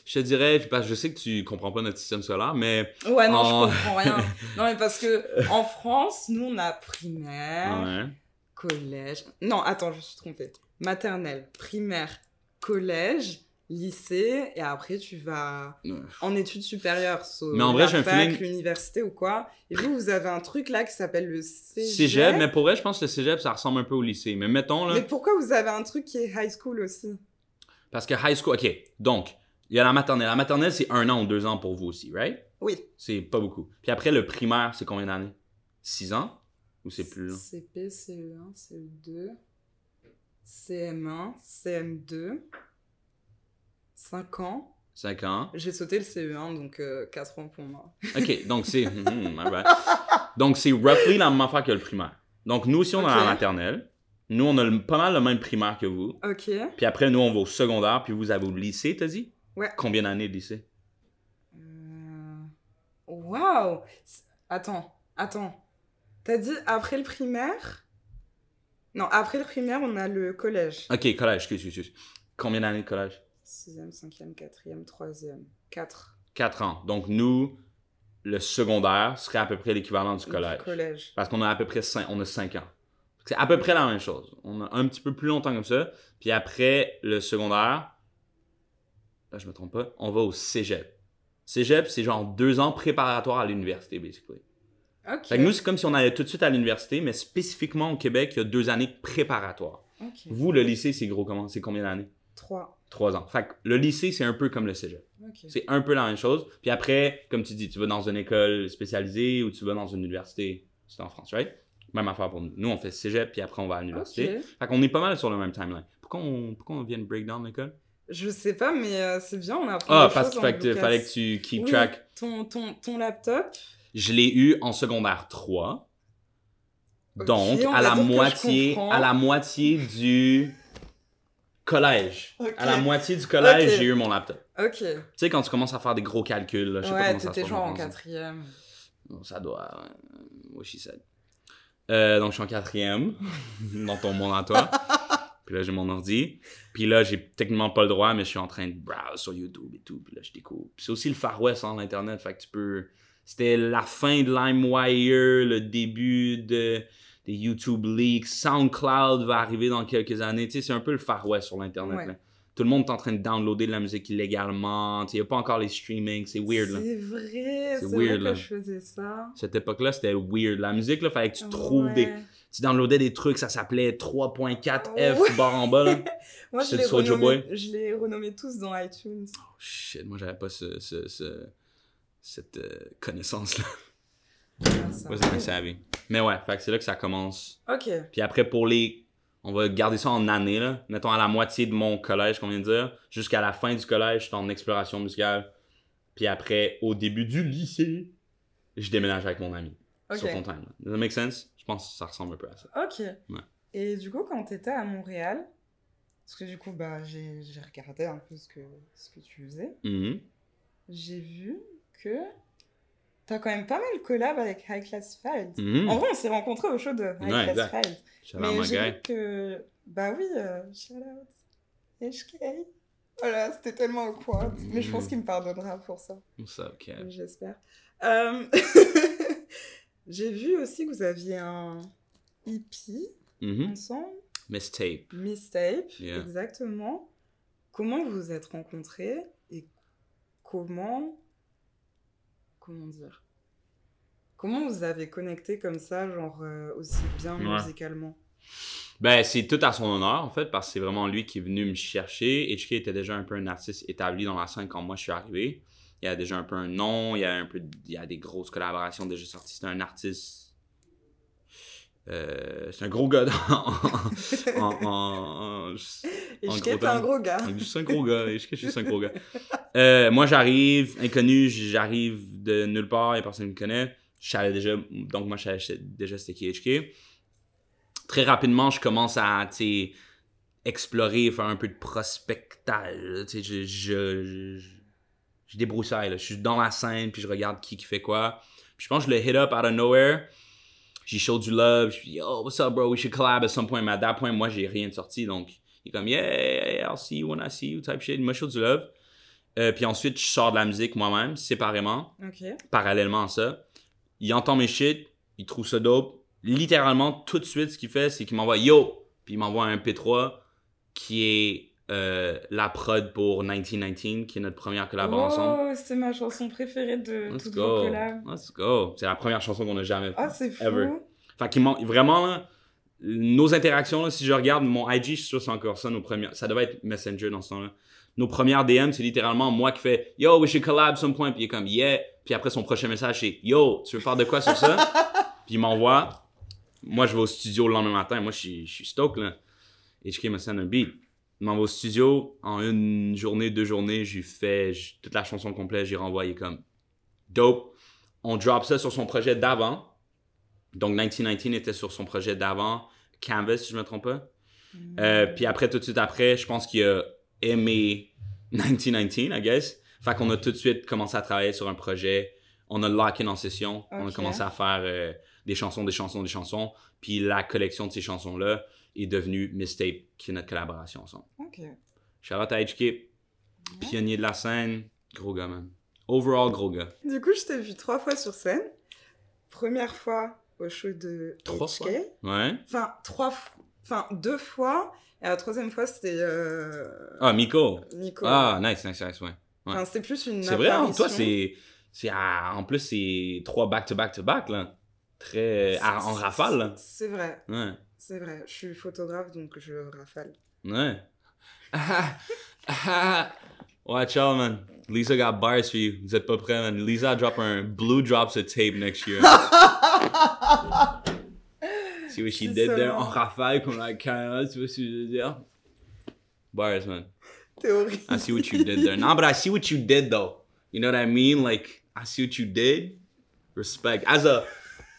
je te dirais, parce que je sais que tu comprends pas notre système solaire, mais
Ouais, non,
En-
je comprends rien. non, mais parce que en France, nous, on a primaire,
ouais.
collège. Non, attends, je me suis trompée. Maternelle, primaire, collège, lycée, et après, tu vas
Ouais.
en études supérieures. so
Mais en vrai, j'ai un feeling-
l'université ou quoi. Et vous, vous avez un truc là qui s'appelle le cégep.
Cégep, mais pour vrai, je pense que le cégep, ça ressemble un peu au lycée. Mais mettons, là,
Mais pourquoi vous avez un truc qui est high school aussi?
Parce que high school, ok, donc, il y a la maternelle. La maternelle, c'est un an ou deux ans pour vous aussi, right?
Oui.
C'est pas beaucoup. Puis après, le primaire, c'est combien d'années? Six ans? Ou c'est plus long?
CP, CE1, CE2, CM1, CM2, 5 ans.
Cinq ans.
J'ai sauté le CE1, donc 4 ans pour moi.
Ok, donc c'est. hmm, bad. Donc c'est roughly la même affaire que le primaire. Donc nous aussi, on est
Ok.
à la maternelle. Nous, on a le- pas mal le même primaire que vous.
Ok.
Puis après, nous, on va au secondaire, puis vous avez au lycée, t'as dit?
Ouais.
Combien d'années de lycée?
Euh, Waouh C'est- Attends, attends. T'as dit après le primaire? Non, après le primaire, on a le collège.
Ok, collège, excuse, excuse. Combien d'années de collège?
6e, 5e, 4e, 3e. 4.
4 ans. Donc, nous, le secondaire serait à peu près l'équivalent du collège.
Collège.
Parce qu'on a à peu près 5, on a 5 ans. C'est à peu près la même chose. On a un petit peu plus longtemps comme ça. Puis après le secondaire, là je me trompe pas, on va au cégep. Cégep, c'est genre deux ans préparatoires à l'université, basically.
Ok.
Fait que nous, c'est comme si on allait tout de suite à l'université, mais spécifiquement au Québec, il y a deux années préparatoires.
Ok.
Vous, le lycée, c'est gros comment? C'est combien d'années?
3.
Trois ans. Fait que le lycée, c'est un peu comme le cégep. C'est un peu la même chose. Puis après, comme tu dis, tu vas dans une école spécialisée ou tu vas dans une université. C'est en France, right? Même affaire pour nous. Nous, on fait cégep, puis après, on va à l'université.
Ok.
Fait qu'on est pas mal sur le même timeline. Pourquoi on, pourquoi on vient de breakdown l'école?
Je sais pas, mais euh, c'est bien, on a appris
Ah,
des
parce qu'il fallait que tu keep
Oui,
track.
Ton, ton, ton laptop,
Je l'ai eu en secondaire 3.
Ok,
Donc,
on
à la moitié, à la moitié du collège. À la moitié du collège, j'ai eu mon laptop.
ok.
Tu sais, quand tu commences à faire des gros calculs, là, je sais pas comment ça se
t'étais
passe
genre en quatrième.
Bon, ça doit. what she said. Euh, donc, je suis en quatrième dans ton monde à toi. Puis là, j'ai mon ordi. Puis là, j'ai techniquement pas le droit, mais je suis en train de browse sur YouTube et tout. Puis là, je découvre. Puis c'est aussi le Far West en Internet. Fait que tu peux. C'était la fin de LimeWire, le début de, des YouTube leaks. SoundCloud va arriver dans quelques années. Tu sais, c'est un peu le Far West sur l'Internet.
Ouais.
Tout le monde est en train de downloader de la musique illégalement. Tu sais, il n'y a pas encore les streamings. C'est weird.
C'est vrai,
C'est
c'est vrai
weird,
que je faisais ça.
Cette époque-là, c'était weird. La musique, là, fallait que tu trouves des. Tu downloadais des trucs, ça s'appelait 3.4F
Ouais.
barre en bas, là.
Moi, je je les renommais tous dans iTunes.
Oh shit, moi, j'avais pas ce, ce- ce- cette euh, connaissance-là.
Ça
Wasn't
va.
savvy. Mais ouais, fait que c'est là que ça commence.
Ok.
Puis après, pour les. On va garder ça en année, là. Mettons à la moitié de mon collège, qu'on vient de dire. Jusqu'à la fin du collège, je suis en exploration musicale. Puis après, au début du lycée, je déménage avec mon ami.
Ok.
Sur ton time. Does that make sense? Je pense que ça ressemble un peu à ça.
Ok.
Ouais.
Et du coup, quand t'étais à Montréal, parce que du coup, bah, j'ai j'ai regardé un peu ce que, ce que tu faisais,
Mhm.
j'ai vu que t'as quand même pas mal collab avec High Classified.
Mhm.
En vrai, on s'est rencontrés au show de High
Ouais. Shout out
Mais j'ai vu que, bah oui, euh, shout out, HK. Voilà, c'était tellement awkward. Mais je pense
Mhm.
qu'il me pardonnera pour ça.
Kev?
Oui, J'espère. Euh, J'ai vu aussi que vous aviez un EP
Mhm.
ensemble. Mistape,
Yeah.
exactement. Comment vous vous êtes rencontrés et comment. Comment dire Comment vous avez connecté comme ça, genre euh, aussi bien
Ouais.
musicalement?
Ben, c'est tout à son honneur, en fait, parce que c'est vraiment lui qui est venu me chercher. HK était déjà un peu un artiste établi dans la scène quand moi je suis arrivé. Il y a déjà un peu un nom, il y a un peu, il y a des grosses collaborations déjà sorties. C'est un artiste. Euh, c'est un gros gars en, en, gros
un gros gars.
Je suis un gros gars. Je suis un gros gars. Euh, moi, j'arrive, inconnu, j'arrive de nulle part, il n'y a personne qui me connaît. Je savais déjà, donc moi, je savais déjà c'était qui HK. Très rapidement, je commence à, explorer, faire un peu de prospectage. Je, je, je, je débroussaille, là. Je suis dans la scène, puis je regarde qui qui fait quoi. Puis je pense que je le hit up out of nowhere. J'ai show du love. Je suis, yo, what's up, bro? We should collab at some point. Mais à that point, moi, j'ai rien de sorti. Donc, il est comme, yeah, I'll see you when I see you, type shit. Il m'a show du love. Euh, puis ensuite, je sors de la musique moi-même, séparément, parallèlement à ça. Il entend mes shit, il trouve ça dope. Littéralement, tout de suite, ce qu'il fait, c'est qu'il m'envoie yo, puis il m'envoie un P3 qui est euh, la prod pour 1919, qui est notre première collaboration ensemble.
Oh, c'est ma chanson préférée de
Let's
toutes
go.
vos collabs.
Let's go. C'est la première chanson qu'on a jamais
Ah,
faite.
c'est fou.
Ever. Fait qu'il m'en- vraiment, là, nos interactions, là, si je regarde mon IG, je suis sûr que c'est encore ça, nos premières. Ça devait être Messenger dans ce temps-là. Nos premières DM, c'est littéralement moi qui fais Yo, we should collab some point. Puis il est comme Yeah. Puis après, son prochain message, c'est Yo, tu veux faire de quoi sur ça? Puis il m'envoie. Moi, je vais au studio le lendemain matin. Moi, je suis, je suis stoked, là. HK me send un beat. Il m'envoie au studio. En une journée, deux journées, j'ai fait toute la chanson complète. J'ai renvoyé comme dope. On drop ça sur son projet d'avant. Donc 1919 était sur son projet d'avant Canvas, si je me trompe pas. Euh, puis après, tout de suite après, je pense qu'il a aimé 1919, I guess. Fait qu'on a tout de suite commencé à travailler sur un projet. On a lock in en session. On a commencé à faire euh, des chansons, des chansons, des chansons. Puis la collection de ces chansons-là est devenue Mistape, qui est notre collaboration ensemble.
Ok.
Charlotte à HK, pionnier de la scène, gros gars, man. Overall, gros gars.
Du coup, je t'ai vu trois fois sur scène. Première fois au show de
Trois
HK.
fois? Ouais.
Enfin, trois Enfin, deux fois. Et la troisième fois, c'était euh,
Ah, Miko.
Nico.
Ah, nice, nice, nice, ouais.
Enfin, c'était plus une
C'est vrai, hein,
apparition.
toi, c'est. c'est à- en plus, c'est trois back-to-back-to-back, là. Très. à- en rafale, là.
C'est vrai,
Ouais.
C'est vrai. Je suis photographe, donc je rafale.
Ouais. Watch out, man. Lisa got bars for you. Vous êtes pas prêts, man. Lisa drop un blue drops of tape next year. See what she did there? En rafale, comme la caméra, tu vois ce que je veux dire? Bars, man.
Horrible.
I see what you did there. Nah, but I see what you did though. You know what I mean? Like I see what you did. Respect. As a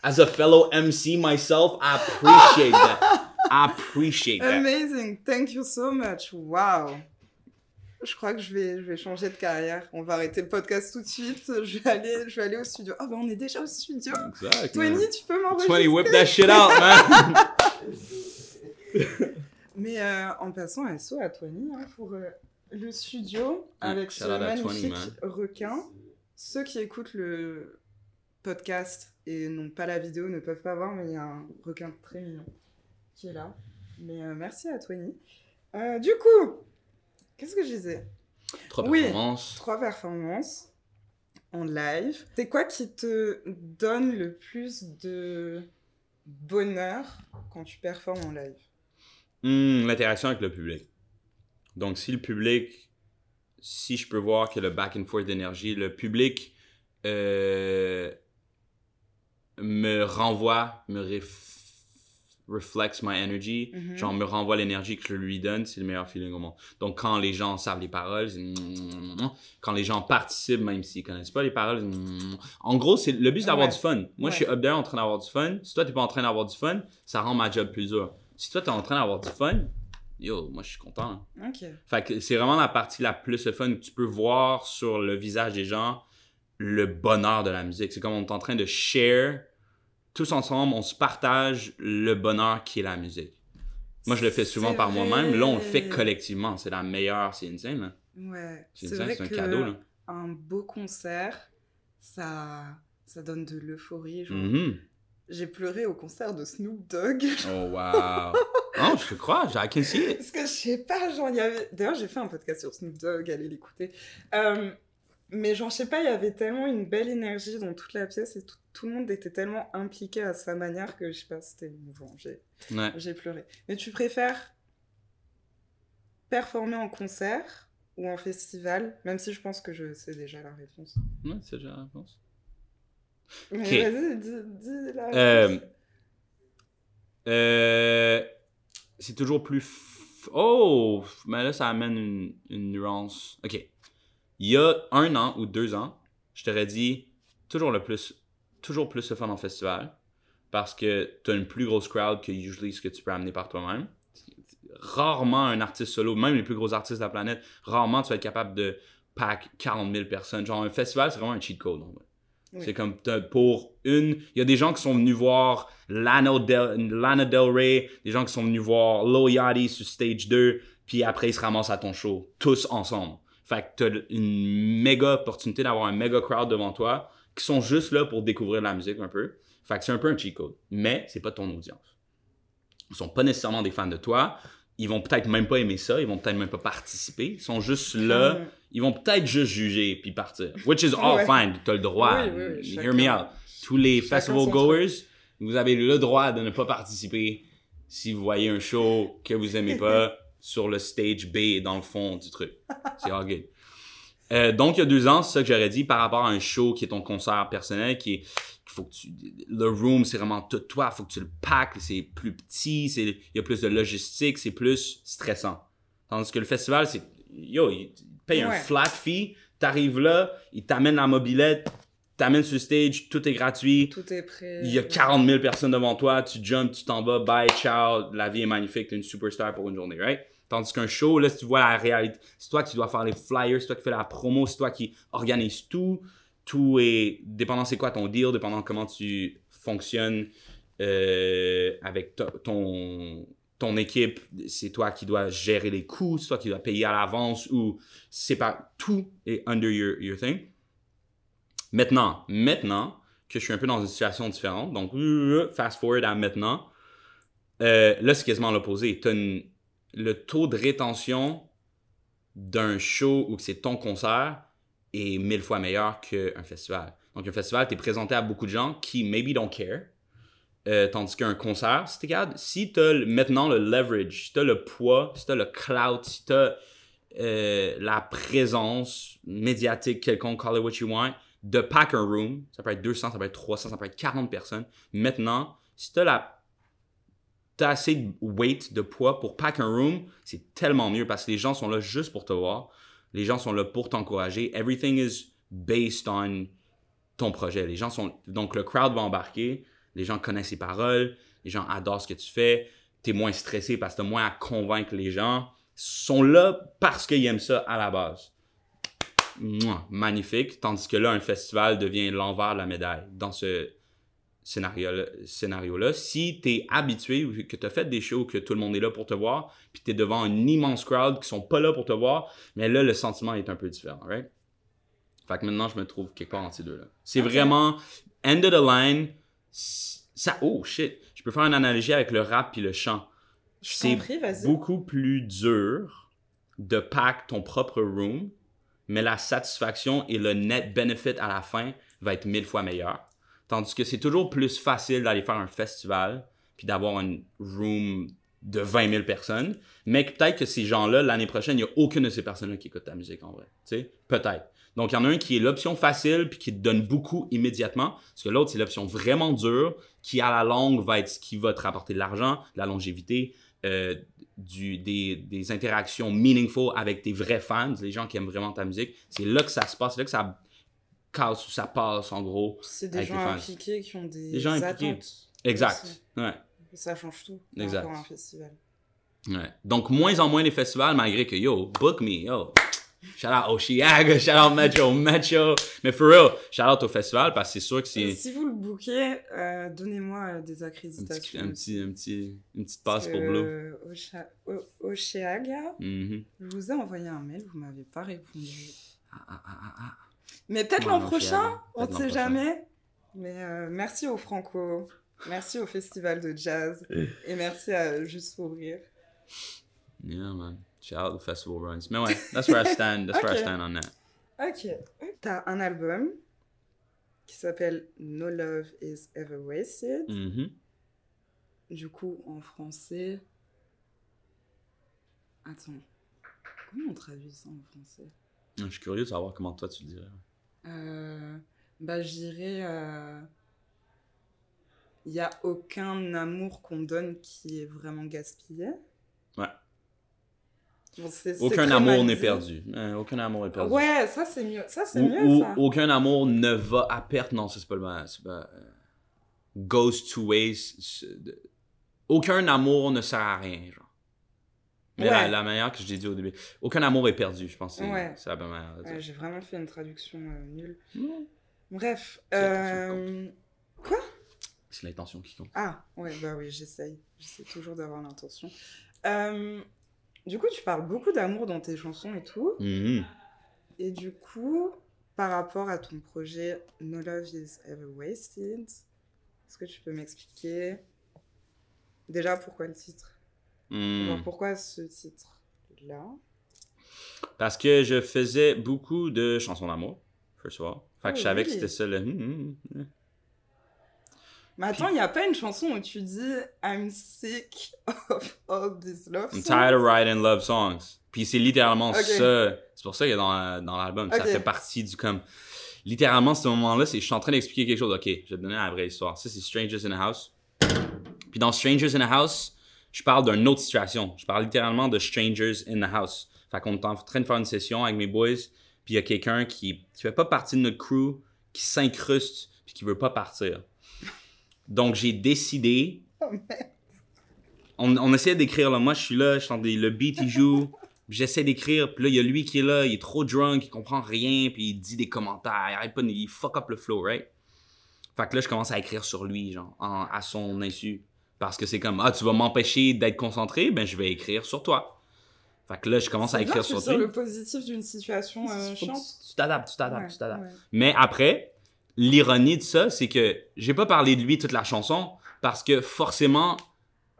as a fellow MC myself, I appreciate that. I appreciate that.
Amazing. Thank you so much. Wow. Je crois que je vais, je vais changer de carrière. On va arrêter le podcast tout de suite. Je vais aller, je vais aller au studio. Ah, ben on est déjà au studio.
Exact.
Tony, tu peux m'enregistrer?
20, whip that shit out, man.
Mais euh, en passant un saut à Tony hein, pour euh, le studio avec ce
shout à
magnifique requin. Ceux qui écoutent le podcast et n'ont pas la vidéo ne peuvent pas voir, mais il y a un requin très mignon qui est là. Mais euh, merci à Tony. Euh, du coup, qu'est-ce que je disais?
Trois
Oui.
performances.
Trois performances en live. C'est quoi qui te donne le plus de bonheur quand tu performes en live?
Hmm, L'interaction avec le public. Donc, si le public, si je peux voir que le back and forth d'énergie, le public euh, me renvoie, me ref- reflects my energy,
Mhm.
genre me renvoie l'énergie que je lui donne, c'est le meilleur feeling au monde. Donc, quand les gens savent les paroles, quand les gens participent, même s'ils connaissent pas les paroles, en gros, c'est le but c'est d'avoir
Ouais.
du fun. Moi, je suis up there en train d'avoir du fun. Si toi, t'es pas en train d'avoir du fun, ça rend ma job plus dur. Si toi, t'es en train d'avoir du fun, yo, moi, je suis content. hein.
Ok.
Fait que c'est vraiment la partie la plus le fun que tu peux voir sur le visage des gens le bonheur de la musique. C'est comme on est en train de share, tous ensemble, on se partage le bonheur qui est la musique. Moi, je le fais souvent par moi-même. Là, on le fait collectivement. C'est la meilleure. C'est insane.
Ouais,
C'est
vrai
c'est un
que
cadeau, là.
un beau concert, ça, ça donne de l'euphorie.
Mhm.
J'ai pleuré au concert de Snoop Dogg.
Oh, wow. oh, je te crois. I can see it.
Parce que je sais pas, genre, il y avait. D'ailleurs, j'ai fait un podcast sur Snoop Dogg, allez l'écouter. Euh, mais genre, je sais pas, il y avait tellement une belle énergie dans toute la pièce et tout, tout le monde était tellement impliqué à sa manière que je sais pas, c'était émouvant. J'ai
Ouais.
pleuré. Mais tu préfères performer en concert ou en festival? Même si je pense que je sais déjà la réponse.
Ouais, c'est déjà la réponse.
Mais vas-y, dis, dis la
Euh,
réponse.
Euh, c'est toujours plus. f- Oh! Mais là, ça amène une, une nuance. Ok. Il y a un an ou deux ans, je t'aurais dit toujours le plus. Toujours plus le fun en festival. Parce que tu as une plus grosse crowd que usually ce que tu peux amener par toi-même. Rarement un artiste solo, même les plus gros artistes de la planète, rarement tu vas être capable de pack 40 000 personnes. Genre, un festival, c'est vraiment un cheat code.
Oui.
C'est comme pour une. Il y a des gens qui sont venus voir Lana Del, Lana Del Rey, des gens qui sont venus voir Lil Yachty sur Stage 2, puis après ils se ramassent à ton show, tous ensemble. Fait que t'as une méga opportunité d'avoir un méga crowd devant toi qui sont juste là pour découvrir la musique un peu. Fait que c'est un peu un cheat code. Mais c'est pas ton audience. Ils sont pas nécessairement des fans de toi. Ils vont peut-être même pas aimer ça. Ils vont peut-être même pas participer. Ils sont juste là.
Hum,
Ils vont peut-être juste juger puis partir. Which is all
Ouais.
fine. T'as le droit.
Oui, oui, oui,
Hear
chacun-
me out. Tous les festival goers, vous avez le droit de ne pas participer si vous voyez un show que vous aimez pas sur le stage B dans le fond du truc. C'est all good. Euh, donc, il y a deux ans, c'est ça que j'aurais dit par rapport à un show qui est ton concert personnel, qui est qu'il faut que tu le room c'est vraiment tout toi faut que tu le packs c'est plus petit il y a plus de logistique c'est plus stressant tandis que le festival c'est yo il te paye un
Ouais.
flat fee t'arrives là il t'amène la mobilette t'amènes sur le stage, tout est gratuit.
Tout est prêt.
Il y a 40 000 personnes devant toi, tu jumps, tu t'en vas, bye, ciao, la vie est magnifique, t'es une superstar pour une journée, right? Tandis qu'un show, là, si tu vois la réalité, c'est toi qui dois faire les flyers, c'est toi qui fais la promo, c'est toi qui organise tout. Tout est, dépendant c'est quoi ton deal, dépendant comment tu fonctionnes euh, avec to- ton, ton équipe, c'est toi qui dois gérer les coûts, c'est toi qui dois payer à l'avance ou c'est pas tout est under your, your thing. Maintenant, maintenant que je suis un peu dans une situation différente, donc euh, fast forward à maintenant, euh, là c'est quasiment l'opposé. Le taux de rétention d'un show ou que c'est ton concert est mille fois meilleur qu'un festival. Donc un festival, t'es présenté à beaucoup de gens qui maybe don't care. Euh, tandis qu'un concert, si capable, si le- maintenant le leverage, si t'as le poids, si t'as le clout, si t'as euh, la présence médiatique quelconque, call it what you want, de pack un room, ça peut être 200, ça peut être 300, ça peut être 40 personnes. Maintenant, si la t'as assez de weight, de poids pour pack un room, c'est tellement mieux parce que les gens sont là juste pour te voir. Les gens sont là pour t'encourager. Everything is based on ton projet. Les gens sont donc le crowd va embarquer. Les gens connaissent les paroles. Les gens adorent ce que tu fais. T'es moins stressé parce que t'as moins à convaincre les gens. Ils sont là parce qu'ils aiment ça à la base. Mouah, magnifique. Tandis que là, un festival devient l'envers de la médaille dans ce scénario-là. Si tu es habitué ou que tu as fait des shows, que tout le monde est là pour te voir, puis tu es devant une immense crowd qui sont pas là pour te voir, mais là, le sentiment est un peu différent, right? Fait que maintenant, je me trouve quelque part entre ces deux-là. C'est vraiment end of the line. Ça, oh shit, je peux faire une analogie avec le rap puis le chant. C'est beaucoup plus dur de pack ton propre room, mais la satisfaction et le net benefit à la fin va être mille fois meilleur. Tandis que c'est toujours plus facile d'aller faire un festival puis d'avoir une room de 20 000 personnes, mais peut-être que ces gens-là, l'année prochaine, il n'y a aucune de ces personnes-là qui écoutent ta musique en vrai. Peut-être. Donc, il y en a un qui est l'option facile puis qui te donne beaucoup immédiatement, parce que l'autre, c'est l'option vraiment dure qui, à la longue, va être ce qui va te rapporter de l'argent, de la longévité, euh, du, des, des interactions meaningful avec tes vrais fans, les gens qui aiment vraiment ta musique. C'est là que ça se passe, c'est là que ça casse ou ça passe, en gros.
C'est des gens impliqués qui ont des,
Des gens impliqués.
attentes.
Exact.
aussi.
Ouais.
Ça change tout
Exact.
un festival.
Ouais. Donc, moins en moins les festivals, malgré que, yo, book me, yo. Shout out Oshiaga, shout out Metro, Metro. Mais for real, shout out au festival parce que c'est sûr que c'est
Si vous le bookez, euh, donnez-moi euh, des
un petit,
accréditations.
un petit, un petit, une petite passe pour Blue.
euh, Osha- O- Oceaga,
Mhm.
je vous ai envoyé un mail, vous m'avez pas répondu.
Ah, ah, ah, ah, ah.
Mais peut-être
Ouais,
l'an prochain, on ne sait jamais. Mais euh, merci au Franco, merci au Festival de Jazz et merci à Juste pour rire.
Yeah, man. Shout out the festival runs. Mais ouais, that's where I stand. That's where I
Ok.
stand on that.
Ok. T'as un album qui s'appelle No Love is Ever Wasted.
Mhm.
Du coup, en français. Attends. Comment on traduit ça en français?
Je suis curieux de savoir comment toi tu le dirais.
Euh, Bah, je dirais. euh, Il n'y a aucun amour qu'on donne qui est vraiment gaspillé.
Ouais. Aucun amour n'est perdu. Euh, aucun amour n'est perdu.
Ouais, ça c'est mieux. Ça c'est mieux ça.
aucun amour ne va à perte. Non, c'est pas le pas, euh, goes to waste. Aucun amour ne sert à rien, genre. Mais la,
Ouais.
la manière que je l'ai dit au début. Aucun amour est perdu, je pense.
Ouais.
c'est la bonne manière.
Ouais, J'ai vraiment fait une traduction euh, nulle. Bref. Euh,
C'est l'intention qui compte.
Ah, ouais, bah oui, j'essaye. J'essaie toujours d'avoir l'intention. Euh, Du coup, tu parles beaucoup d'amour dans tes chansons et tout.
Mhm.
Et du coup, par rapport à ton projet No Love is Ever Wasted, est-ce que tu peux m'expliquer déjà pourquoi le titre?
Mhm.
Pourquoi ce titre-là?
Parce que je faisais beaucoup de chansons d'amour, first of all. Fait que
Oh,
je savais que c'était ça le.
Mais attends, il n'y a pas une chanson où tu dis I'm sick of all this love
I'm
songs?
tired of writing love songs. Puis c'est littéralement
Ok.
ça. C'est pour ça que dans, la- dans l'album, ça fait partie du comme. Littéralement, ce moment-là, c'est je suis en train d'expliquer quelque chose. Ok, je vais te donner la vraie histoire. Ça, c'est Strangers in a House. Puis dans Strangers in a House, je parle d'une autre situation. Je parle littéralement de Strangers in the House. Fait qu'on est en train de faire une session avec mes boys. Puis il y a quelqu'un qui, qui fait pas partie de notre crew qui s'incruste puis qui veut pas partir. Donc, j'ai décidé.
Oh.
On, on essayait d'écrire, là. Moi, je suis là, je suis le beat, il joue. J'essaie d'écrire, puis là, il y a lui qui est là, il est trop drunk, il comprend rien, puis il dit des commentaires, il arrête pas, de- il fuck up le flow, right? Fait que là, je commence à écrire sur lui, genre, en- à son insu. Parce que c'est comme, ah, tu vas m'empêcher d'être concentré, ben je vais écrire sur toi. Fait que là, je commence à
C'est bien,
écrire sur
tires
lui.
le positif d'une situation euh, chiante.
tu tu t'adaptes, tu t'adaptes,
Ouais,
tu t'adaptes.
ouais.
Mais après, l'ironie de ça, c'est que j'ai pas parlé de lui toute la chanson parce que forcément,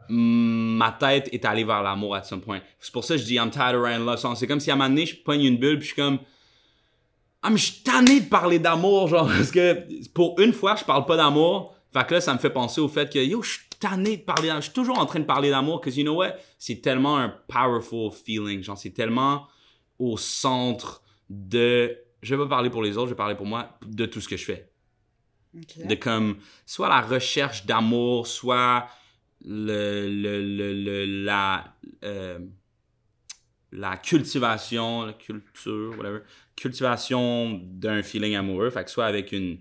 ma tête est allée vers l'amour à some point. C'est pour ça que je dis I'm tired of writing love. C'est comme si à un moment donné, je pogne une bulle puis je suis comme Ah, mais je tanné de parler d'amour, genre, parce que pour une fois, je parle pas d'amour. Fait que là, ça me fait penser au fait que yo, je suis tanné de parler d'amour. Je suis toujours en train de parler d'amour parce que, you know what? C'est tellement un powerful feeling. Genre, c'est tellement au centre de. Je vais pas parler pour les autres, je vais parler pour moi, de tout ce que je fais. De comme, soit la recherche d'amour, soit le, le, le, le- la, euh, la cultivation, la culture, whatever, cultivation d'un feeling amoureux, fait que soit avec une,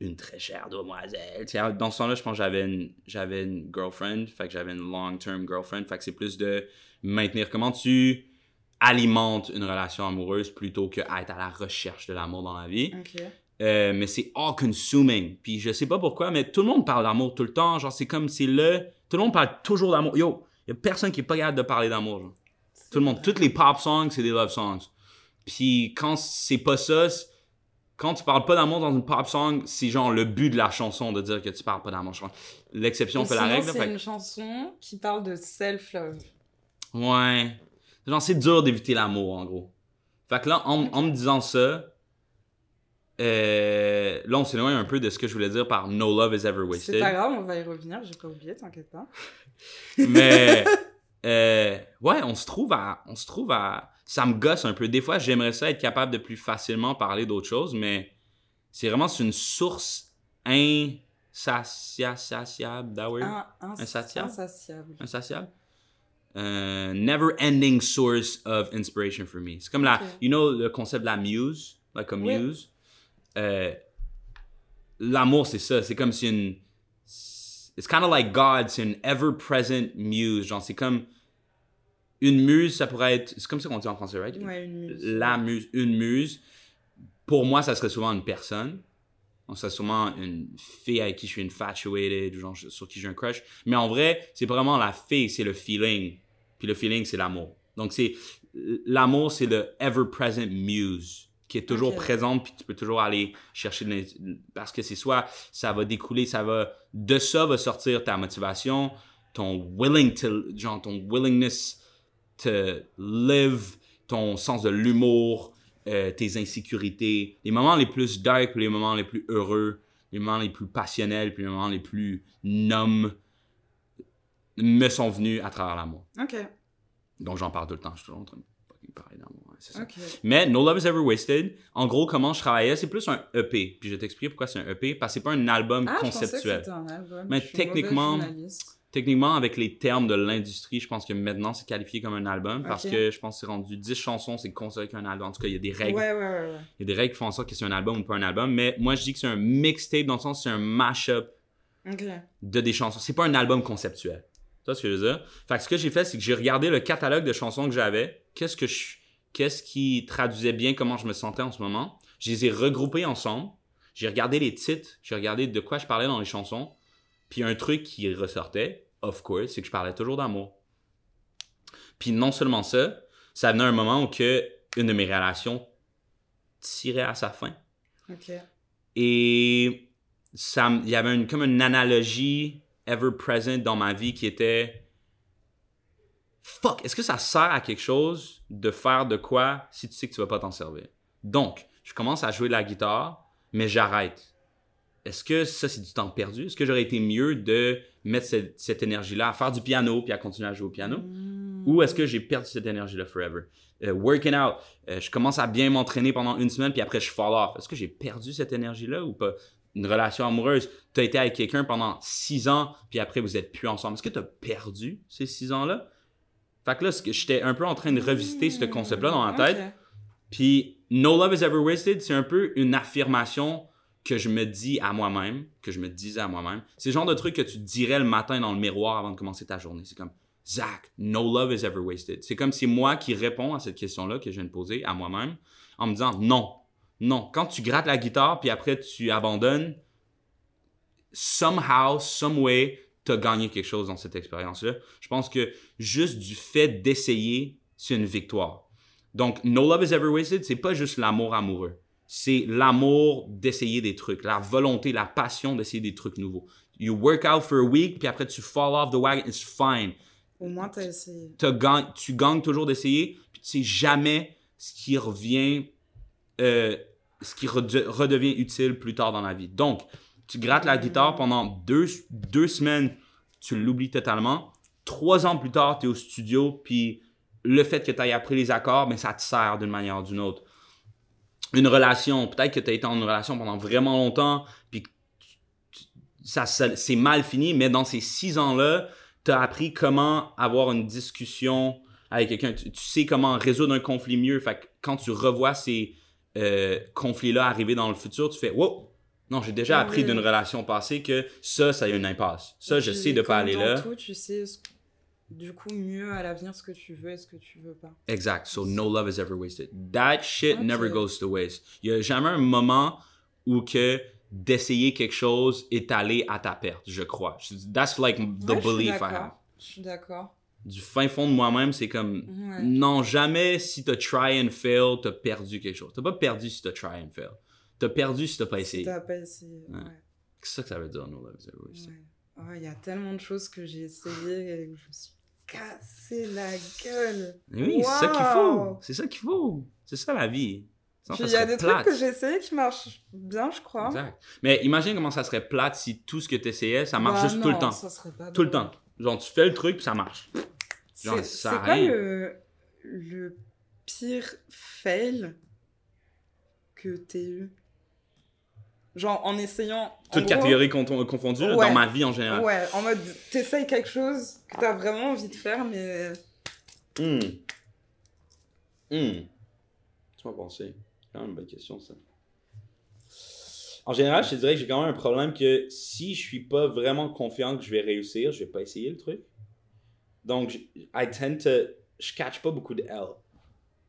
une très chère demoiselle. Dans ce temps-là, je pense que j'avais une, j'avais une girlfriend, fait que j'avais une long-term girlfriend, fait que c'est plus de maintenir comment tu alimentes une relation amoureuse plutôt que être à la recherche de l'amour dans la vie. Euh, mais c'est all consuming. Puis je sais pas pourquoi, mais tout le monde parle d'amour tout le temps. Genre, c'est comme c'est le. Tout le monde parle toujours d'amour. Yo, y a personne qui est pas capable de parler d'amour. Tout le monde. Toutes les pop songs, c'est des love songs. Puis quand c'est pas ça, quand tu parles pas d'amour dans une pop song, c'est genre le but de la chanson de dire que tu parles pas d'amour. L'exception fait la règle.
C'est
fait
une chanson qui parle de self-love.
Ouais. Genre, c'est dur d'éviter l'amour, en gros. Fait que là, en, en me disant ça, euh, là, on s'éloigne un peu de ce que je voulais dire par No Love is Ever
C'est
Wasted.
pas grave, on va y revenir, j'ai pas oublié, t'inquiète pas.
Mais, euh, ouais, on se trouve à. On se trouve à. Ça me gosse un peu. Des fois, j'aimerais ça être capable de plus facilement parler d'autres choses, mais c'est vraiment c'est une source insatiable,
ins-
Insatiable?
Insatiable.
insatiable? Euh, never ending source of inspiration for me. C'est comme la, you know, le concept de la muse, like a
Oui.
Euh, L'amour, c'est ça. C'est comme si une. It's kind of like God, c'est une ever-present muse. Genre, c'est comme. Une muse, ça pourrait être. C'est comme ça qu'on dit en français, right?
Ouais, une muse.
la muse, une muse. Pour moi, ça serait souvent une personne. Donc, ça serait souvent une fille avec qui je suis infatuated, ou genre sur qui j'ai un crush. Mais en vrai, c'est vraiment la fille, c'est le feeling. Puis le feeling, c'est l'amour. Donc, c'est l'amour, c'est le ever-present muse qui est toujours présente, puis tu peux toujours aller chercher de parce que c'est soit ça va découler, ça va de ça va sortir ta motivation, ton willing to genre ton willingness to live, ton sens de l'humour, euh, tes insécurités, les moments les plus dark, les moments les plus heureux, les moments les plus passionnels, puis les moments les plus numb me sont venus à travers l'amour.
Ok,
Donc j'en parle tout le temps, je suis toujours en train de d'amour, hein, c'est ça. Mais No Love is Ever Wasted, en gros, comment je travaillais, c'est plus un EP. Puis je vais t'expliquer pourquoi c'est un EP, parce que c'est pas un album
Ah, je pensais que
conceptuel.
un album.
Mais
Je
techniquement-. Techniquement, avec les termes de l'industrie, je pense que maintenant c'est qualifié comme un album, parce que je pense que c'est rendu 10 chansons, c'est considéré qu'un album. En tout cas, il y a des règles.
Ouais, ouais, ouais. ouais.
Il y a des règles qui font en sorte que c'est un album ou pas un album. Mais moi, je dis que c'est un mixtape dans le sens que c'est un mash-up de des chansons. C'est pas un album conceptuel. Tu vois ce que je veux dire? Fait que ce que j'ai fait, c'est que j'ai regardé le catalogue de chansons que j'avais. Qu'est-ce que je. Qu'est-ce qui traduisait bien comment je me sentais en ce moment? Je les ai regroupés ensemble. J'ai regardé les titres. J'ai regardé de quoi je parlais dans les chansons. Puis un truc qui ressortait, of course, c'est que je parlais toujours d'amour. Puis non seulement ça, ça venait à un moment où que une de mes relations tirait à sa fin. Et ça, il y avait une, comme une analogie ever present dans ma vie qui était Fuck, est-ce que ça sert à quelque chose de faire de quoi si tu sais que tu vas pas t'en servir? Donc, je commence à jouer de la guitare, mais j'arrête. Est-ce que ça, c'est du temps perdu? Est-ce que j'aurais été mieux de mettre cette, cette énergie-là à faire du piano puis à continuer à jouer au piano?
Mm.
Ou est-ce que j'ai perdu cette énergie-là forever? Euh, working out, euh, je commence à bien m'entraîner pendant une semaine, puis après je fall off. Est-ce que j'ai perdu cette énergie-là ou pas? Une relation amoureuse, tu as été avec quelqu'un pendant six ans, puis après vous êtes plus ensemble. Est-ce que tu as perdu ces six ans-là? Fait que là, j'étais un peu en train de revisiter ce concept-là dans ma tête. Puis No Love is Ever Wasted, c'est un peu une affirmation que je me dis à moi-même, que je me disais à moi-même. C'est le genre de truc que tu dirais le matin dans le miroir avant de commencer ta journée. C'est comme, Zach, no love is ever wasted. C'est comme si moi qui réponds à cette question-là que je viens de poser à moi-même en me disant non, non. Quand tu grattes la guitare puis après tu abandonnes, somehow, some way, t'as gagné quelque chose dans cette expérience-là. Je pense que juste du fait d'essayer, c'est une victoire. Donc, no love is ever wasted, c'est pas juste l'amour amoureux. C'est l'amour d'essayer des trucs, la volonté, la passion d'essayer des trucs nouveaux. You work out for a week, puis après tu fall off the wagon, it's fine.
Au moins, t'as essayé.
Tu gagnes toujours d'essayer, puis tu sais jamais ce qui revient, euh, ce qui rede- redevient utile plus tard dans la vie. Donc, tu grattes la guitare pendant deux, deux semaines, tu l'oublies totalement. Trois ans plus tard, tu es au studio, puis le fait que tu aies appris les accords, mais ça te sert d'une manière ou d'une autre. Une relation, peut-être que tu as été en une relation pendant vraiment longtemps, puis ça, c'est mal fini, mais dans ces six ans-là, tu as appris comment avoir une discussion avec quelqu'un. Tu, tu sais comment résoudre un conflit mieux. Fait que quand tu revois ces euh, conflits-là arriver dans le futur, tu fais Wow! Non, j'ai déjà appris d'une relation passée que ça, ça y a une impasse. Ça, je
Puis,
sais de pas aller
dans
là.
tout, tu sais, ce- du coup, mieux à l'avenir ce que tu veux et ce que tu veux pas.
Exact. So no love is ever wasted. That shit never goes to waste. Il y a jamais un moment où que d'essayer quelque chose est allé à ta perte, je crois. That's like the
Ouais, je
belief I have.
Je suis d'accord.
Du fin fond de moi-même, c'est comme
Ouais.
non, jamais si t'as try and fail, t'as perdu quelque chose. T'as pas perdu si t'as try and fail. T'as perdu si t'as pas
Si
essayé.
t'as pas essayé.
Ouais.
Ouais.
C'est ça que ça veut dire, no love wasted.
Ouais. Oh, Il y a tellement de choses que j'ai essayé et que je me suis cassé la gueule.
Mais oui, c'est ça qu'il faut. C'est ça qu'il faut. C'est ça la vie. Sinon,
Puis
ça
il y a des
plate.
trucs que j'ai essayé qui marchent bien, je crois.
Exact. Mais imagine comment ça serait plate si tout ce que tu essayais, ça marche
Bah
juste tout le temps.
ça serait pas
Tout le temps. Genre, tu fais le truc, puis ça marche. Genre,
C'est
ça
c'est quoi le pire fail que t'aies eu? Genre en essayant. en
Toute
gros,
catégorie con- confondue,
Ouais.
dans ma vie en général.
Ouais, en mode t'essayes quelque chose que t'as vraiment envie de faire, mais.
Hmm. Hmm. Tu m'as pensé. C'est quand même une bonne question, ça. En général, je te dirais que j'ai quand même un problème que si je suis pas vraiment confiant que je vais réussir, je vais pas essayer le truc. Donc, je- I tend to... Je catch pas beaucoup de L.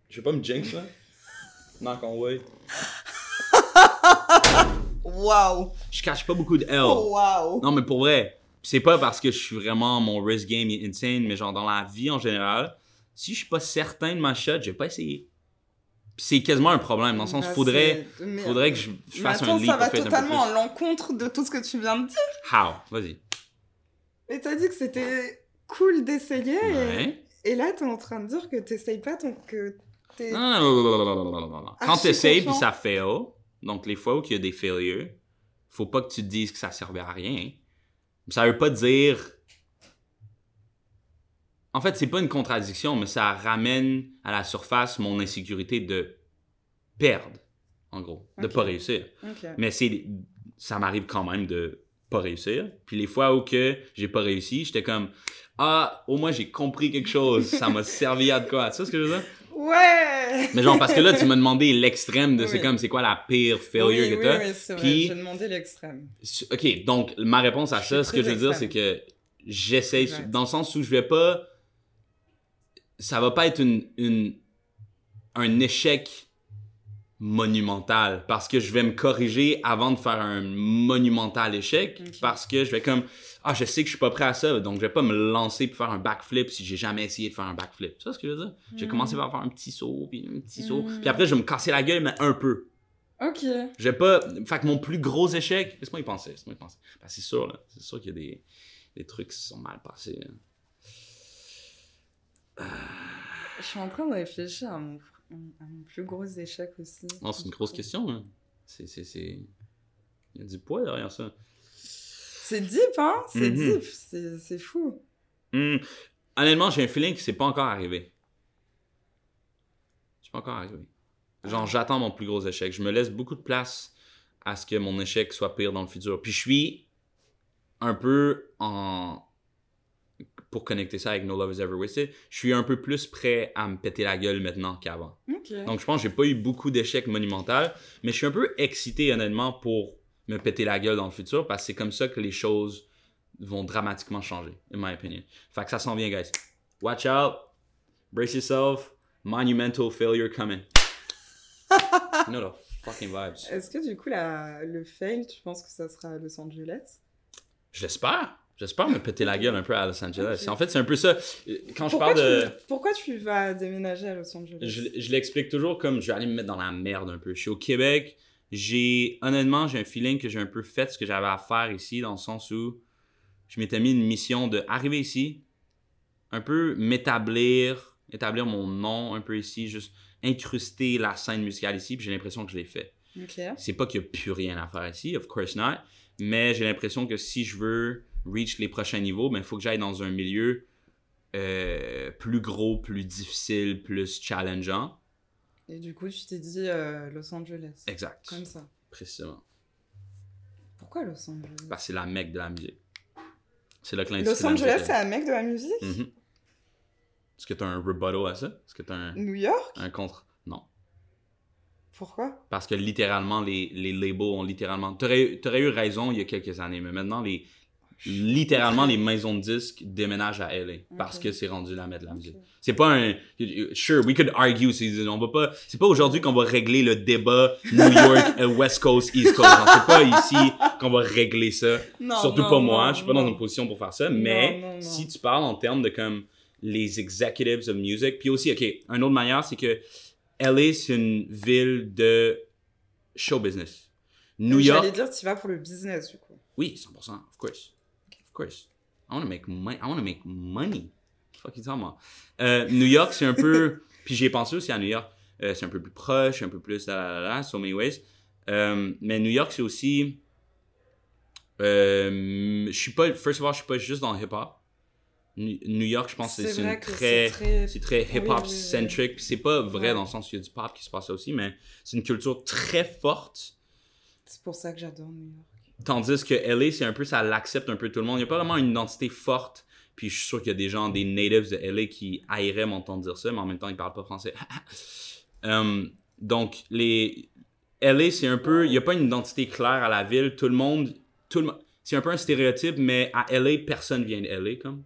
Je vais pas me jinx, là. Knock on wood.
Wow!
Je cache pas beaucoup de L.
Wow!
Non, mais pour vrai, c'est pas parce que je suis vraiment mon risk game est insane, mais genre dans la vie en général, si je suis pas certain de ma shot, je vais pas essayer. C'est quasiment un problème, dans le sens,
ah,
faudrait, faudrait que je, je fasse
attends,
un leap.
ça va totalement à l'encontre de tout ce que tu viens de dire.
How? Vas-y.
Mais t'as dit que c'était cool d'essayer, et, et, là t'es en train de dire que t'essayes pas, donc que t'es...
Quand t'essayes puis ça fait fail, donc les fois où il y a des failures, faut pas que tu te dises que ça servait à rien. Ça veut pas dire. En fait, c'est pas une contradiction, mais ça ramène à la surface mon insécurité de perdre, en gros, de
Ok.
pas réussir. Mais c'est, ça m'arrive quand même de pas réussir. Puis les fois où que j'ai pas réussi, j'étais comme ah, au moins j'ai compris quelque chose, ça m'a servi à de quoi. Tu sais ce que je veux dire?
Ouais
Mais genre parce que là tu m'as demandé l'extrême de c'est
Oui.
comme c'est quoi la pire failure
oui,
que
oui,
t'as?
oui, c'est vrai,
Puis-
j'ai demandé l'extrême.
Ok, donc ma réponse à
Je
ça, ce que je veux dire, c'est que j'essaye, dans le sens où je vais pas. Ça va pas être une, une- un échec monumental parce que je vais me corriger avant de faire un monumental échec parce que je vais comme ah je sais que je suis pas prêt à ça donc je vais pas me lancer pour faire un backflip si j'ai jamais essayé de faire un backflip tu vois ce que je veux dire? J'ai
Mm.
commencé par faire un petit saut puis un petit saut
Mm.
puis après je vais me casser la gueule mais un peu
Ok.
je vais pas. Fait que mon plus gros échec. Laisse-moi y penser. Laisse-moi y penser. Ben, c'est sûr, là. C'est sûr qu'il y a des, des trucs qui sont mal passés. là.
Je suis en train de réfléchir à mon, mon plus gros échec aussi.
Non, c'est une grosse question, là. C'est. c'est, c'est... Il y a du poids derrière ça.
C'est deep, hein? C'est
Mhm.
deep, c'est c'est fou.
Hmm. Honnêtement, j'ai un feeling que c'est pas encore arrivé. C'est pas encore arrivé. Genre, j'attends mon plus gros échec. Je me laisse beaucoup de place à ce que mon échec soit pire dans le futur. Puis je suis un peu en. Pour connecter ça avec No Love Is Ever Wasted, je suis un peu plus prêt à me péter la gueule maintenant qu'avant. Donc, je pense que j'ai pas eu beaucoup d'échecs monumentaux, mais je suis un peu excité, honnêtement, pour me péter la gueule dans le futur parce que c'est comme ça que les choses vont dramatiquement changer, in my opinion. Fait que ça s'en vient, guys. Watch out. Brace yourself. Monumental failure coming. you know the fucking vibes.
Est-ce que du coup, la, le fail, tu penses que ça sera à Los Angeles?
Je l'espère. J'espère me péter la gueule un peu à Los Angeles. En fait, c'est un peu ça. Quand je
pourquoi
parle de.
Tu, pourquoi tu vas déménager à Los Angeles?
Je, je l'explique toujours comme je vais aller me mettre dans la merde un peu. Je suis au Québec. J'ai. Honnêtement, j'ai un feeling que j'ai un peu fait ce que j'avais à faire ici, dans le sens où je m'étais mis une mission de arriver ici, un peu m'établir, établir mon nom un peu ici, juste incruster la scène musicale ici, puis j'ai l'impression que je l'ai fait. C'est pas qu'il y a plus rien à faire ici, of course not, mais j'ai l'impression que si je veux reach les prochains niveaux, ben il faut que j'aille dans un milieu euh, plus gros, plus difficile, plus challengeant.
Et du coup, tu t'es dit euh, Los Angeles.
Exact.
Comme ça.
Précisément.
Pourquoi Los Angeles?
Que c'est la mecque de la musique. C'est là que
Los
la
Angeles,
est.
c'est un mec de la musique?
Mhm. Est-ce que tu as un rebuttal à ça? Est-ce que tu as un,
New York?
un contre? Non.
Pourquoi?
Parce que littéralement, les, les labels ont littéralement. Tu aurais, eu raison il y a quelques années, mais maintenant, les, littéralement, les maisons de disques déménagent à LA parce que c'est rendu la mettre de la musique. C'est pas un. Sure, we could argue. c'est- On va pas. C'est pas aujourd'hui qu'on va régler le débat New York, euh, West Coast, East Coast. C'est pas ici qu'on va régler ça.
Non,
Surtout
non,
pas moi.
non,
je suis pas dans une position pour faire ça. mais si tu parles en termes de comme les executives of music, puis aussi, ok, une autre manière, c'est que LA, c'est une ville de show business. New York,
J'allais dire, tu vas pour le business, du coup.
oui, 100%, of course. Course. I want to make money. I want to make money. Fuck you talking about? Euh, New York, c'est un peu. puis j'ai pensé aussi à New York. Euh, c'est un peu plus proche, un peu plus la la la, so many ways. Euh, mais New York, c'est aussi. Euh, je suis pas. First of all, je suis pas juste dans le hip hop. New York, je pense que c'est une très.
c'est très...
Très
Oui,
hip-hop
oui, oui.
centric. C'est pas vrai
Ouais.
dans le sens où il y a du pop qui se passe là aussi, mais c'est une culture très forte.
C'est pour ça que j'adore New York.
Tandis que LA, c'est un peu, ça l'accepte un peu tout le monde. Il n'y a pas vraiment une identité forte. Puis je suis sûr qu'il y a des gens, des natives de LA qui haïraient m'entendre dire ça, mais en même temps, ils parlent pas français. Euh, donc, les LA, c'est un peu, il n'y a pas une identité claire à la ville. Tout le monde, tout le monde, c'est un peu un stéréotype, mais à LA, personne vient de LA, comme.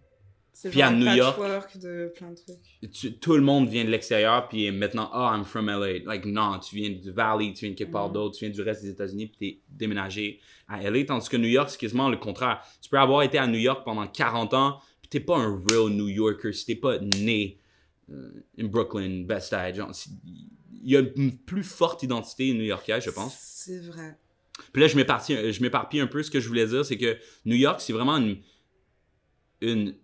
Puis à New York-
patchwork de plein de trucs.
tu- tout le monde vient de l'extérieur, puis maintenant, ah, I'm from LA. Like, non, tu viens du Valley, tu viens de quelque part
Mm.
d'autre, tu viens du reste des États-Unis, puis t'es déménagé à LA. Tandis que New York, c'est quasiment le contraire. Tu peux avoir été à New York pendant 40 ans, puis t'es pas un real New Yorker si t'es pas né euh, in Brooklyn, Best Side. Il y a une plus forte identité new-yorkaise, je pense.
C'est vrai.
Puis là, je m'éparpille, un peu. Ce que je voulais dire, c'est que New York, c'est vraiment une.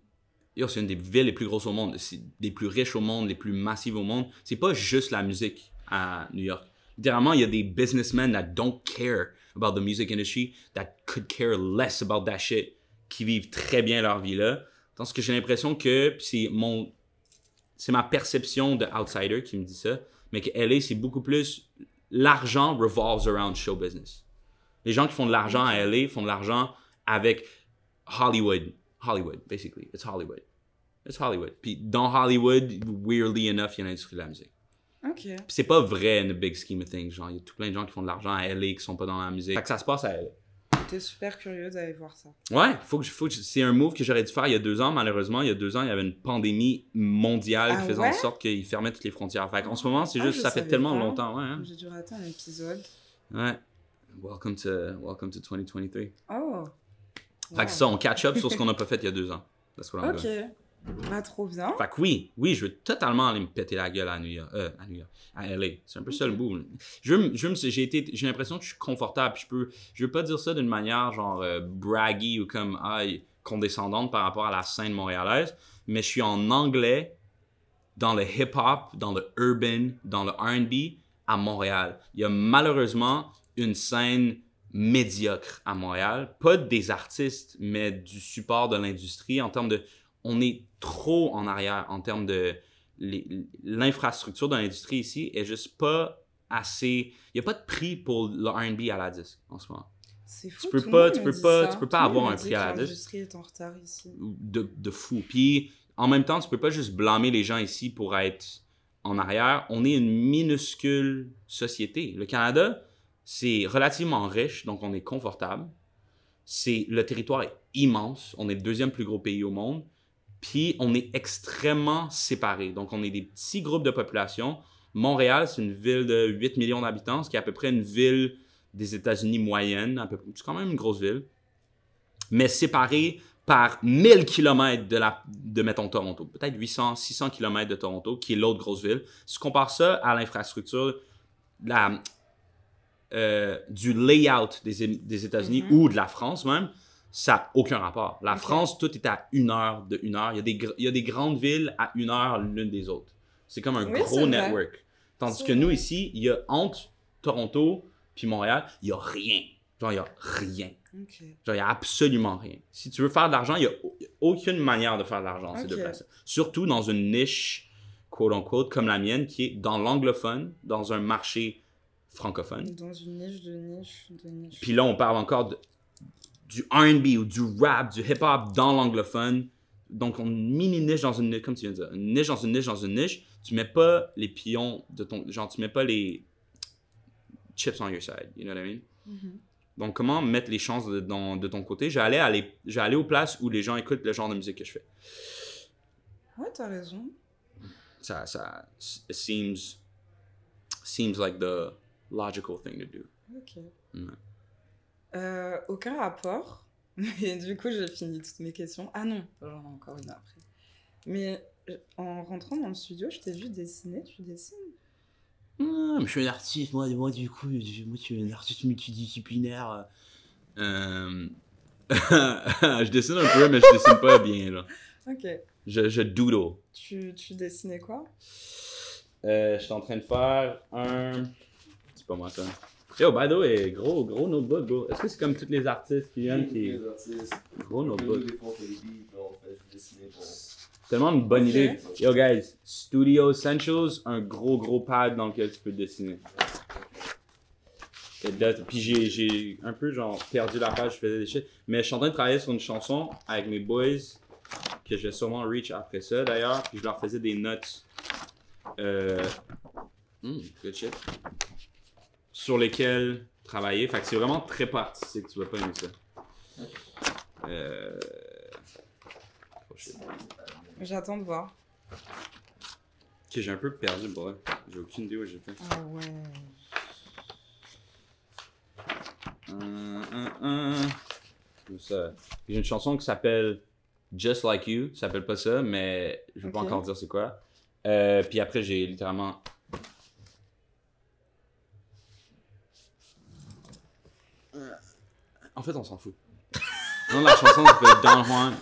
C'est une des villes les plus grosses au monde. C'est des plus riches au monde, les plus massives au monde. C'est pas juste la musique à New York. Littéralement, il y a des businessmen that don't care about the music industry, that could care less about that shit, qui vivent très bien leur vie là. Tandis que j'ai l'impression que, c'est mon. C'est ma perception de outsider qui me dit ça, mais que LA, c'est beaucoup plus. L'argent revolves around show business. Les gens qui font de l'argent à LA font de l'argent avec Hollywood. Hollywood, basically. It's Hollywood. It's Hollywood. Puis dans Hollywood, weirdly enough, il y a l'industrie de la musique.
Ok.
Puis c'est pas vrai in the big scheme of things. Genre, il y a tout plein de gens qui font de l'argent à LA qui sont pas dans la musique. Fait que ça se passe à LA.
J'étais super curieux d'aller voir ça.
Ouais, faut que, faut que c'est un move que j'aurais dû faire il y a deux ans. Malheureusement, il y a deux ans, il y avait une pandémie mondiale
Ah
qui faisait
ouais?
en sorte qu'il fermait toutes les frontières. Fait qu'en ce moment, c'est
Ah,
juste, ça fait tellement
pas.
longtemps. Ouais, hein.
J'ai dû rater un épisode.
ouais. Welcome to, welcome to 2023.
Oh.
Fait que ça, on catch up sur ce qu'on n'a pas fait il y a deux ans. That's what I'm
Ok.
doing.
Bah, trop bien.
Fait que oui, oui, je veux totalement aller me péter la gueule à New York, euh, à New York, à LA. C'est un peu ça le bout. Je je j'ai été, j'ai l'impression que je suis confortable. Je peux, je veux pas dire ça d'une manière genre euh, braggy ou comme ah, condescendante par rapport à la scène montréalaise, mais je suis en anglais dans le hip-hop, dans le urban, dans le R&B à Montréal. Il y a malheureusement une scène médiocre à Montréal, pas des artistes, mais du support de l'industrie en termes de on est trop en arrière en termes de l'infrastructure de l'industrie ici est juste pas assez il y a pas de prix pour le R&B à la disque en ce moment
C'est fou.
peux
tout le
pas- tu peux pas-
ça.
tu peux pas avoir un prix à la disque.
L'industrie est en retard ici.
de, de fou. Puis en même temps, tu peux pas juste blâmer les gens ici pour être en arrière. On est une minuscule société. Le Canada, C'est relativement riche, donc on est confortable. C'est le territoire est immense. On est le deuxième plus gros pays au monde. Puis on est extrêmement séparés. Donc on est des petits groupes de population. Montréal, c'est une ville de 8 millions d'habitants, ce qui est à peu près une ville des États-Unis moyenne. C'est quand même une grosse ville. Mais séparée par 1000 km de, la, de mettons, Toronto. Peut-être 800, 600 km de Toronto, qui est l'autre grosse ville. Si tu compares ça à l'infrastructure la, euh, du layout des, des États-Unis
Mhm.
ou de la France même, ça n'a aucun rapport. La. France, tout est à une heure de une heure. Il y a des, gr- il y a des grandes villes à une heure l'une des autres. C'est comme un
Oui,
gros network. Tandis que nous, ici, il y a entre Toronto puis Montréal, il n'y a rien. Genre, il n'y a rien. Genre, il n'y a absolument rien. Si tu veux faire de l'argent, il n'y a au- aucune manière de faire de l'argent, ces
Ok.
deux places. Surtout dans une niche, quote-unquote, comme la mienne, qui est dans l'anglophone, dans un marché francophone.
Dans une niche de niche de niche.
Puis là, on parle encore de- du R&B ou du rap, du hip-hop dans l'anglophone. Donc, on mini niche dans une niche, comme tu viens de dire, une niche dans une niche dans une niche. Tu mets pas les pions de ton, genre, tu mets pas les chips on your side, you know what I mean?
Mhm.
Donc, comment mettre les chances de, ton côté? J'allais aller, j'allais aux places où les gens écoutent le genre de musique que je fais.
Ouais, t'as raison.
Ça, ça, it seems, seems like the logical thing to do.
Ok.
Ouais.
Euh, aucun rapport. Mais du coup, j'ai fini toutes mes questions. Ah non, j'en ai encore une après. Mais en rentrant dans le studio, je t'ai vu dessiner. Tu dessines?
Mais je suis un artiste, moi, moi du coup, je- moi, je suis un artiste multidisciplinaire. Euh... je dessine un peu, mais je dessine pas bien, là.
Ok.
Je, je doodle.
Tu, tu dessinais quoi?
Euh, je suis en train de faire un... C'est pas moi, ça. Yo, by the way, gros, gros notebook, bro. Est-ce que c'est comme tous les artistes qui viennent qui...
Les artistes.
Gros notebook. Tellement une bonne idée. Yo, guys, Studio Essentials, un gros, gros pad dans lequel tu peux dessiner. Et là, Puis j'ai, un peu genre perdu la page, je faisais des shit. Mais je suis en train de travailler sur une chanson avec mes boys que je vais sûrement reach après ça d'ailleurs. Puis je leur faisais des notes. Euh, hmm, good shit. Sur lesquelles travailler. Fait que c'est vraiment très pas artistique, tu vas pas aimer ça. Euh... oh shit.
J'attends de voir.
Ok, j'ai un peu perdu le bras. J'ai aucune idée où j'ai fait.
Ah ouais.
Hum, hum, hum. Comme ça? J'ai une chanson qui s'appelle Just Like You. Ça s'appelle pas ça, mais je veux pas
Ok.
encore dire c'est quoi. Euh, puis après, j'ai littéralement. En fait, on s'en fout. Non, la chanson s'appelle Don Juan.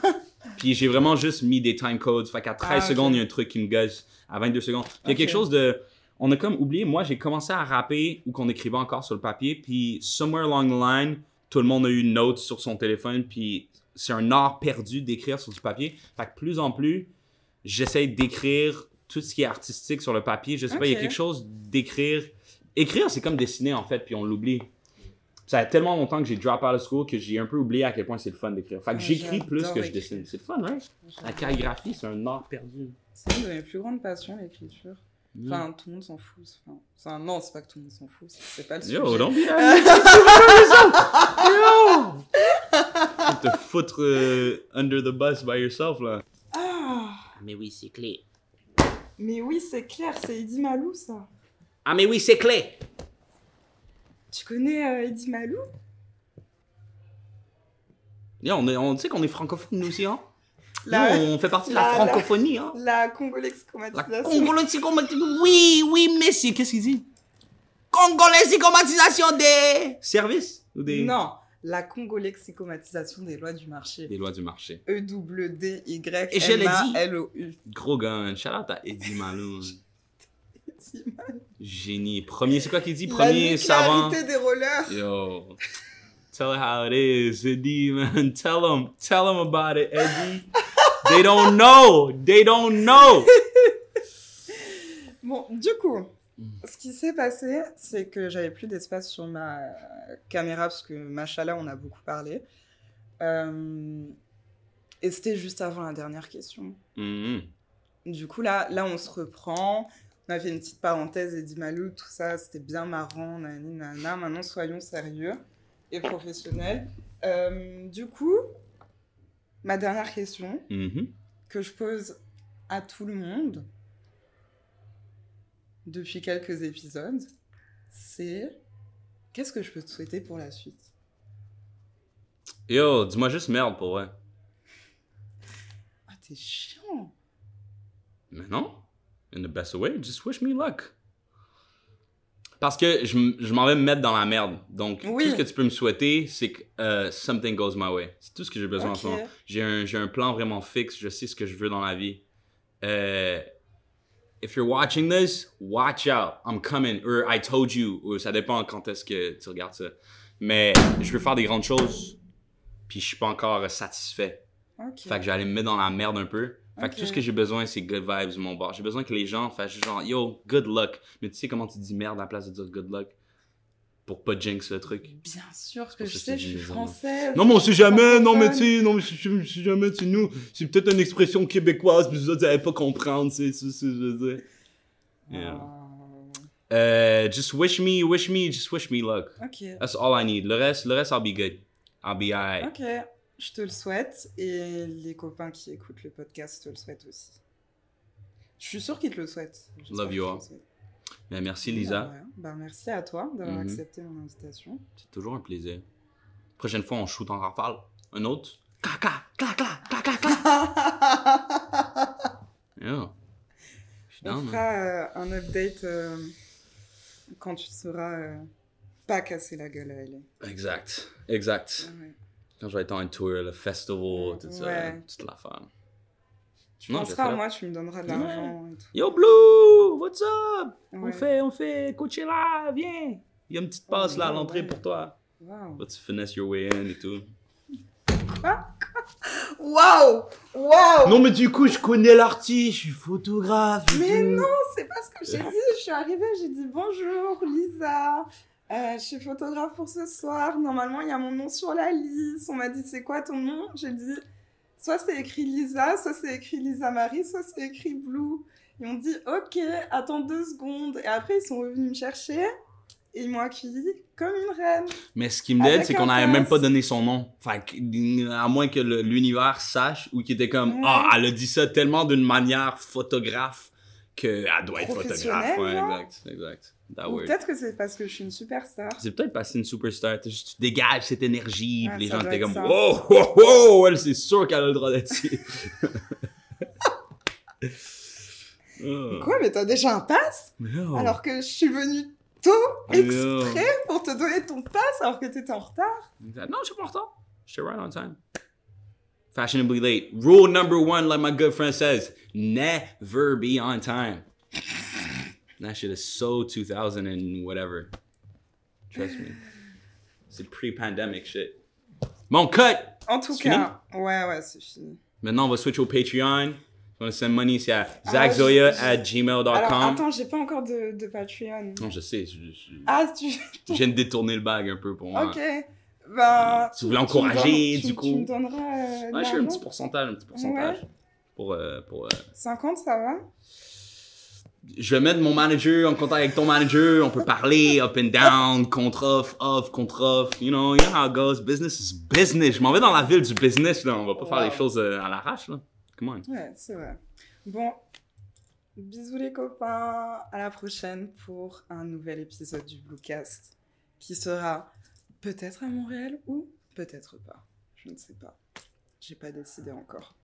Puis j'ai vraiment juste mis des time codes. Fait qu'à 13
Ah,
secondes, il y a un truc qui me gosse. À 22 secondes. Puis il y a quelque chose de. On a comme oublié, moi j'ai commencé à rapper ou qu'on écrivait encore sur le papier. Puis somewhere along the line, tout le monde a eu une note sur son téléphone. Puis c'est un art perdu d'écrire sur du papier. Fait que plus en plus, j'essaie d'écrire tout ce qui est artistique sur le papier. Je sais pas, il y a quelque chose d'écrire. Écrire, c'est comme dessiner en fait, puis on l'oublie. Ça a tellement longtemps que j'ai drop out of school que j'ai un peu oublié à quel point c'est le fun d'écrire. Fait que
Ouais,
j'écris plus que je dessine. C'est le fun, right? La calligraphie, c'est un art perdu.
C'est une de mes plus grandes passions, l'écriture.
Mm.
Enfin, tout le monde s'en fout. Enfin, enfin, non, c'est pas que tout le monde s'en fout. c'est- C'est pas le sujet.
Yo, don't be Yo! Te foutre euh, under the bus by yourself, là.
Ah,
Mais oui, c'est clé.
mais oui, c'est clair, c'est Eddie Malou, ça.
Ah, mais oui, c'est clé.
Tu connais euh, Eddie Malou?
Yo, on, est- on sait qu'on est francophone, nous aussi, hein?
La,
Nous, on fait partie de la,
la-
francophonie, hein?
la
La
congolexcomatisation.
congolaisécomatisation. Oui, oui, Messi, qu'est-ce qu'il dit? Congolaisécomatisation des services ou des
Non, la congolexcomatisation des lois du marché.
des lois du marché.
E W-D-Y
Et je l'ai dit.
L-O-U.
Gros gars, shout out à Eddie Malou. Génie. Premier, c'est quoi qu'il dit?
La
Premier savant.
nucléarité des rollers.
Yo. Tell her how it is, Eddie, man. Tell them. Tell them about it, Eddie. They don't know. They don't know.
Bon, du coup, ce qui s'est passé, c'est que j'avais plus d'espace sur ma caméra parce que machallah, on a beaucoup parlé. Euh, Et c'était juste avant la dernière question.
Mhm.
Du coup, là, là on se reprend. On a fait une petite parenthèse et dit Malou, tout ça, c'était bien marrant, nani, nana. Maintenant, soyons sérieux et professionnels. Euh, du coup, ma dernière question
Mhm.
que je pose à tout le monde depuis quelques épisodes, c'est qu'est-ce que je peux te souhaiter pour la suite?
Yo, dis-moi juste merde pour vrai.
Ah, t'es chiant
Mais non. In the best way, just wish me luck. Parce que je, je m'en vais me mettre dans la merde. Donc,
Oui.
tout ce que tu peux me souhaiter, c'est que euh, something goes my way. C'est tout ce que j'ai besoin en ce moment. J'ai un, j'ai un plan vraiment fixe. Je sais ce que je veux dans la vie. Euh, if you're watching this, watch out. I'm coming. Or I told you. Ou ça dépend quand est-ce que tu regardes ça. Mais je veux faire des grandes choses. Puis je suis pas encore satisfait. Fait que j'allais me mettre dans la merde un peu. Fait que tout ce que j'ai besoin, c'est good vibes, mon bar. J'ai besoin que les gens fassent genre, yo, good luck. Mais tu sais comment tu dis merde à la place de dire good luck? Pour pas jinx le truc.
Bien sûr que je
que
sais,
je
suis française.
Non, mais on sait jamais, non, mais tu sais, non, mais je sais jamais, tu nous, c'est peut-être une expression québécoise, mais vous autres, vous allez pas comprendre, c'est ça, c'est, je veux dire. Yeah.
Ah,
Euh, just wish me, wish me, just wish me luck.
ok.
That's all I need. Le reste, le reste, I'll be good. I'll be alright.
Ok, je te le souhaite et les copains qui écoutent le podcast te le souhaitent aussi. Je suis sûre qu'ils te le souhaitent.
Love you all. Mais merci, Lisa.
Bah, ouais. Merci à toi d'avoir
Mhm.
accepté mon invitation.
C'est toujours un plaisir. Prochaine fois, on shoot en rafale. Un autre? Clac, clac, clac, clac, clac, clac, clac. Yeah. Je suis
On
down,
fera euh, un update euh, quand tu seras euh, pas cassé la gueule à elle.
Exact. Exact.
Ouais.
Quand je vais être en tour, le festival, tout ça,
Ouais.
toute l'affaire.
Tu penseras à moi, tu me donneras de l'argent.
Yo, Blue! What's up? On fait, on fait Coachella, viens! Il y a une petite passe là à l'entrée
ouais.
pour toi.
Waouh!
Va tu finesse your way in et tout.
Waouh! Waouh!
Non, mais du coup, je connais l'artiste, je suis photographe.
Mais
tout.
non, c'est pas ce que j'ai dit. Je suis arrivée, j'ai dit bonjour Lisa. Euh, je suis photographe pour ce soir. Normalement, il y a mon nom sur la liste. On m'a dit c'est quoi ton nom? J'ai dit soit c'est écrit Lisa, soit c'est écrit Lisa Marie, soit c'est écrit Blue. Ils m'ont dit ok, attends deux secondes. Et après, ils sont revenus me chercher et ils m'ont accueilli comme une reine.
Mais ce qui me
Avec
c'est qu'on n'avait même pas donné son nom. Que, à moins que l'univers sache ou qu'il était comme
Ouais.
Ah, elle a dit ça tellement d'une manière photographe qu'elle doit être photographe. Ouais, exact, exact.
Peut-être que c'est parce que je suis une superstar.
C'est peut-être parce que c'est une superstar. Tu dégages cette énergie. Puis les gens étaient comme
ça.
Wow, wow, wow, elle, c'est sûr qu'elle a le droit d'être ici. Oh.
Quoi, mais t'as déjà un pass?
Oh.
Alors que je suis venue tôt
Oh.
exprès pour te donner ton pass alors que t'étais en retard.
Non, je suis pas en retard. J'étais right on time. Fashionably late. Rule number one, like my good friend says, never be on time. That shit is so 2000 and whatever. Trust me. C'est pre-pandemic shit. Bon, cut!
En tout
C'est
cas, ouais, ouais, c'est fini.
Maintenant, on va switch au Patreon. On va send money, c'est à
Ah,
zachzoya at
Alors, attends, j'ai pas encore de, de Patreon.
Non, je sais. Je, je-
Ah, tu...
je viens de détourner le bag un peu pour moi.
Ok. Ben...
Si vous voulez
tu
encourager, du coup.
Tu me donneras euh,
Ouais, je fais un petit pourcentage, un petit pourcentage. Pour, euh, pour, euh,
50, ça va
je vais mettre mon manager en contact avec ton manager. On peut parler up and down, contre off, off, contre off. You know, you know how it goes. Business is business. Je m'en vais dans la ville du business, là. On va pas faire les choses euh, à l'arrache, là. Come on.
Ouais, c'est vrai. Bon, bisous les copains. À la prochaine pour un nouvel épisode du Bluecast qui sera peut-être à Montréal ou peut-être pas. Je ne sais pas. J'ai pas décidé encore.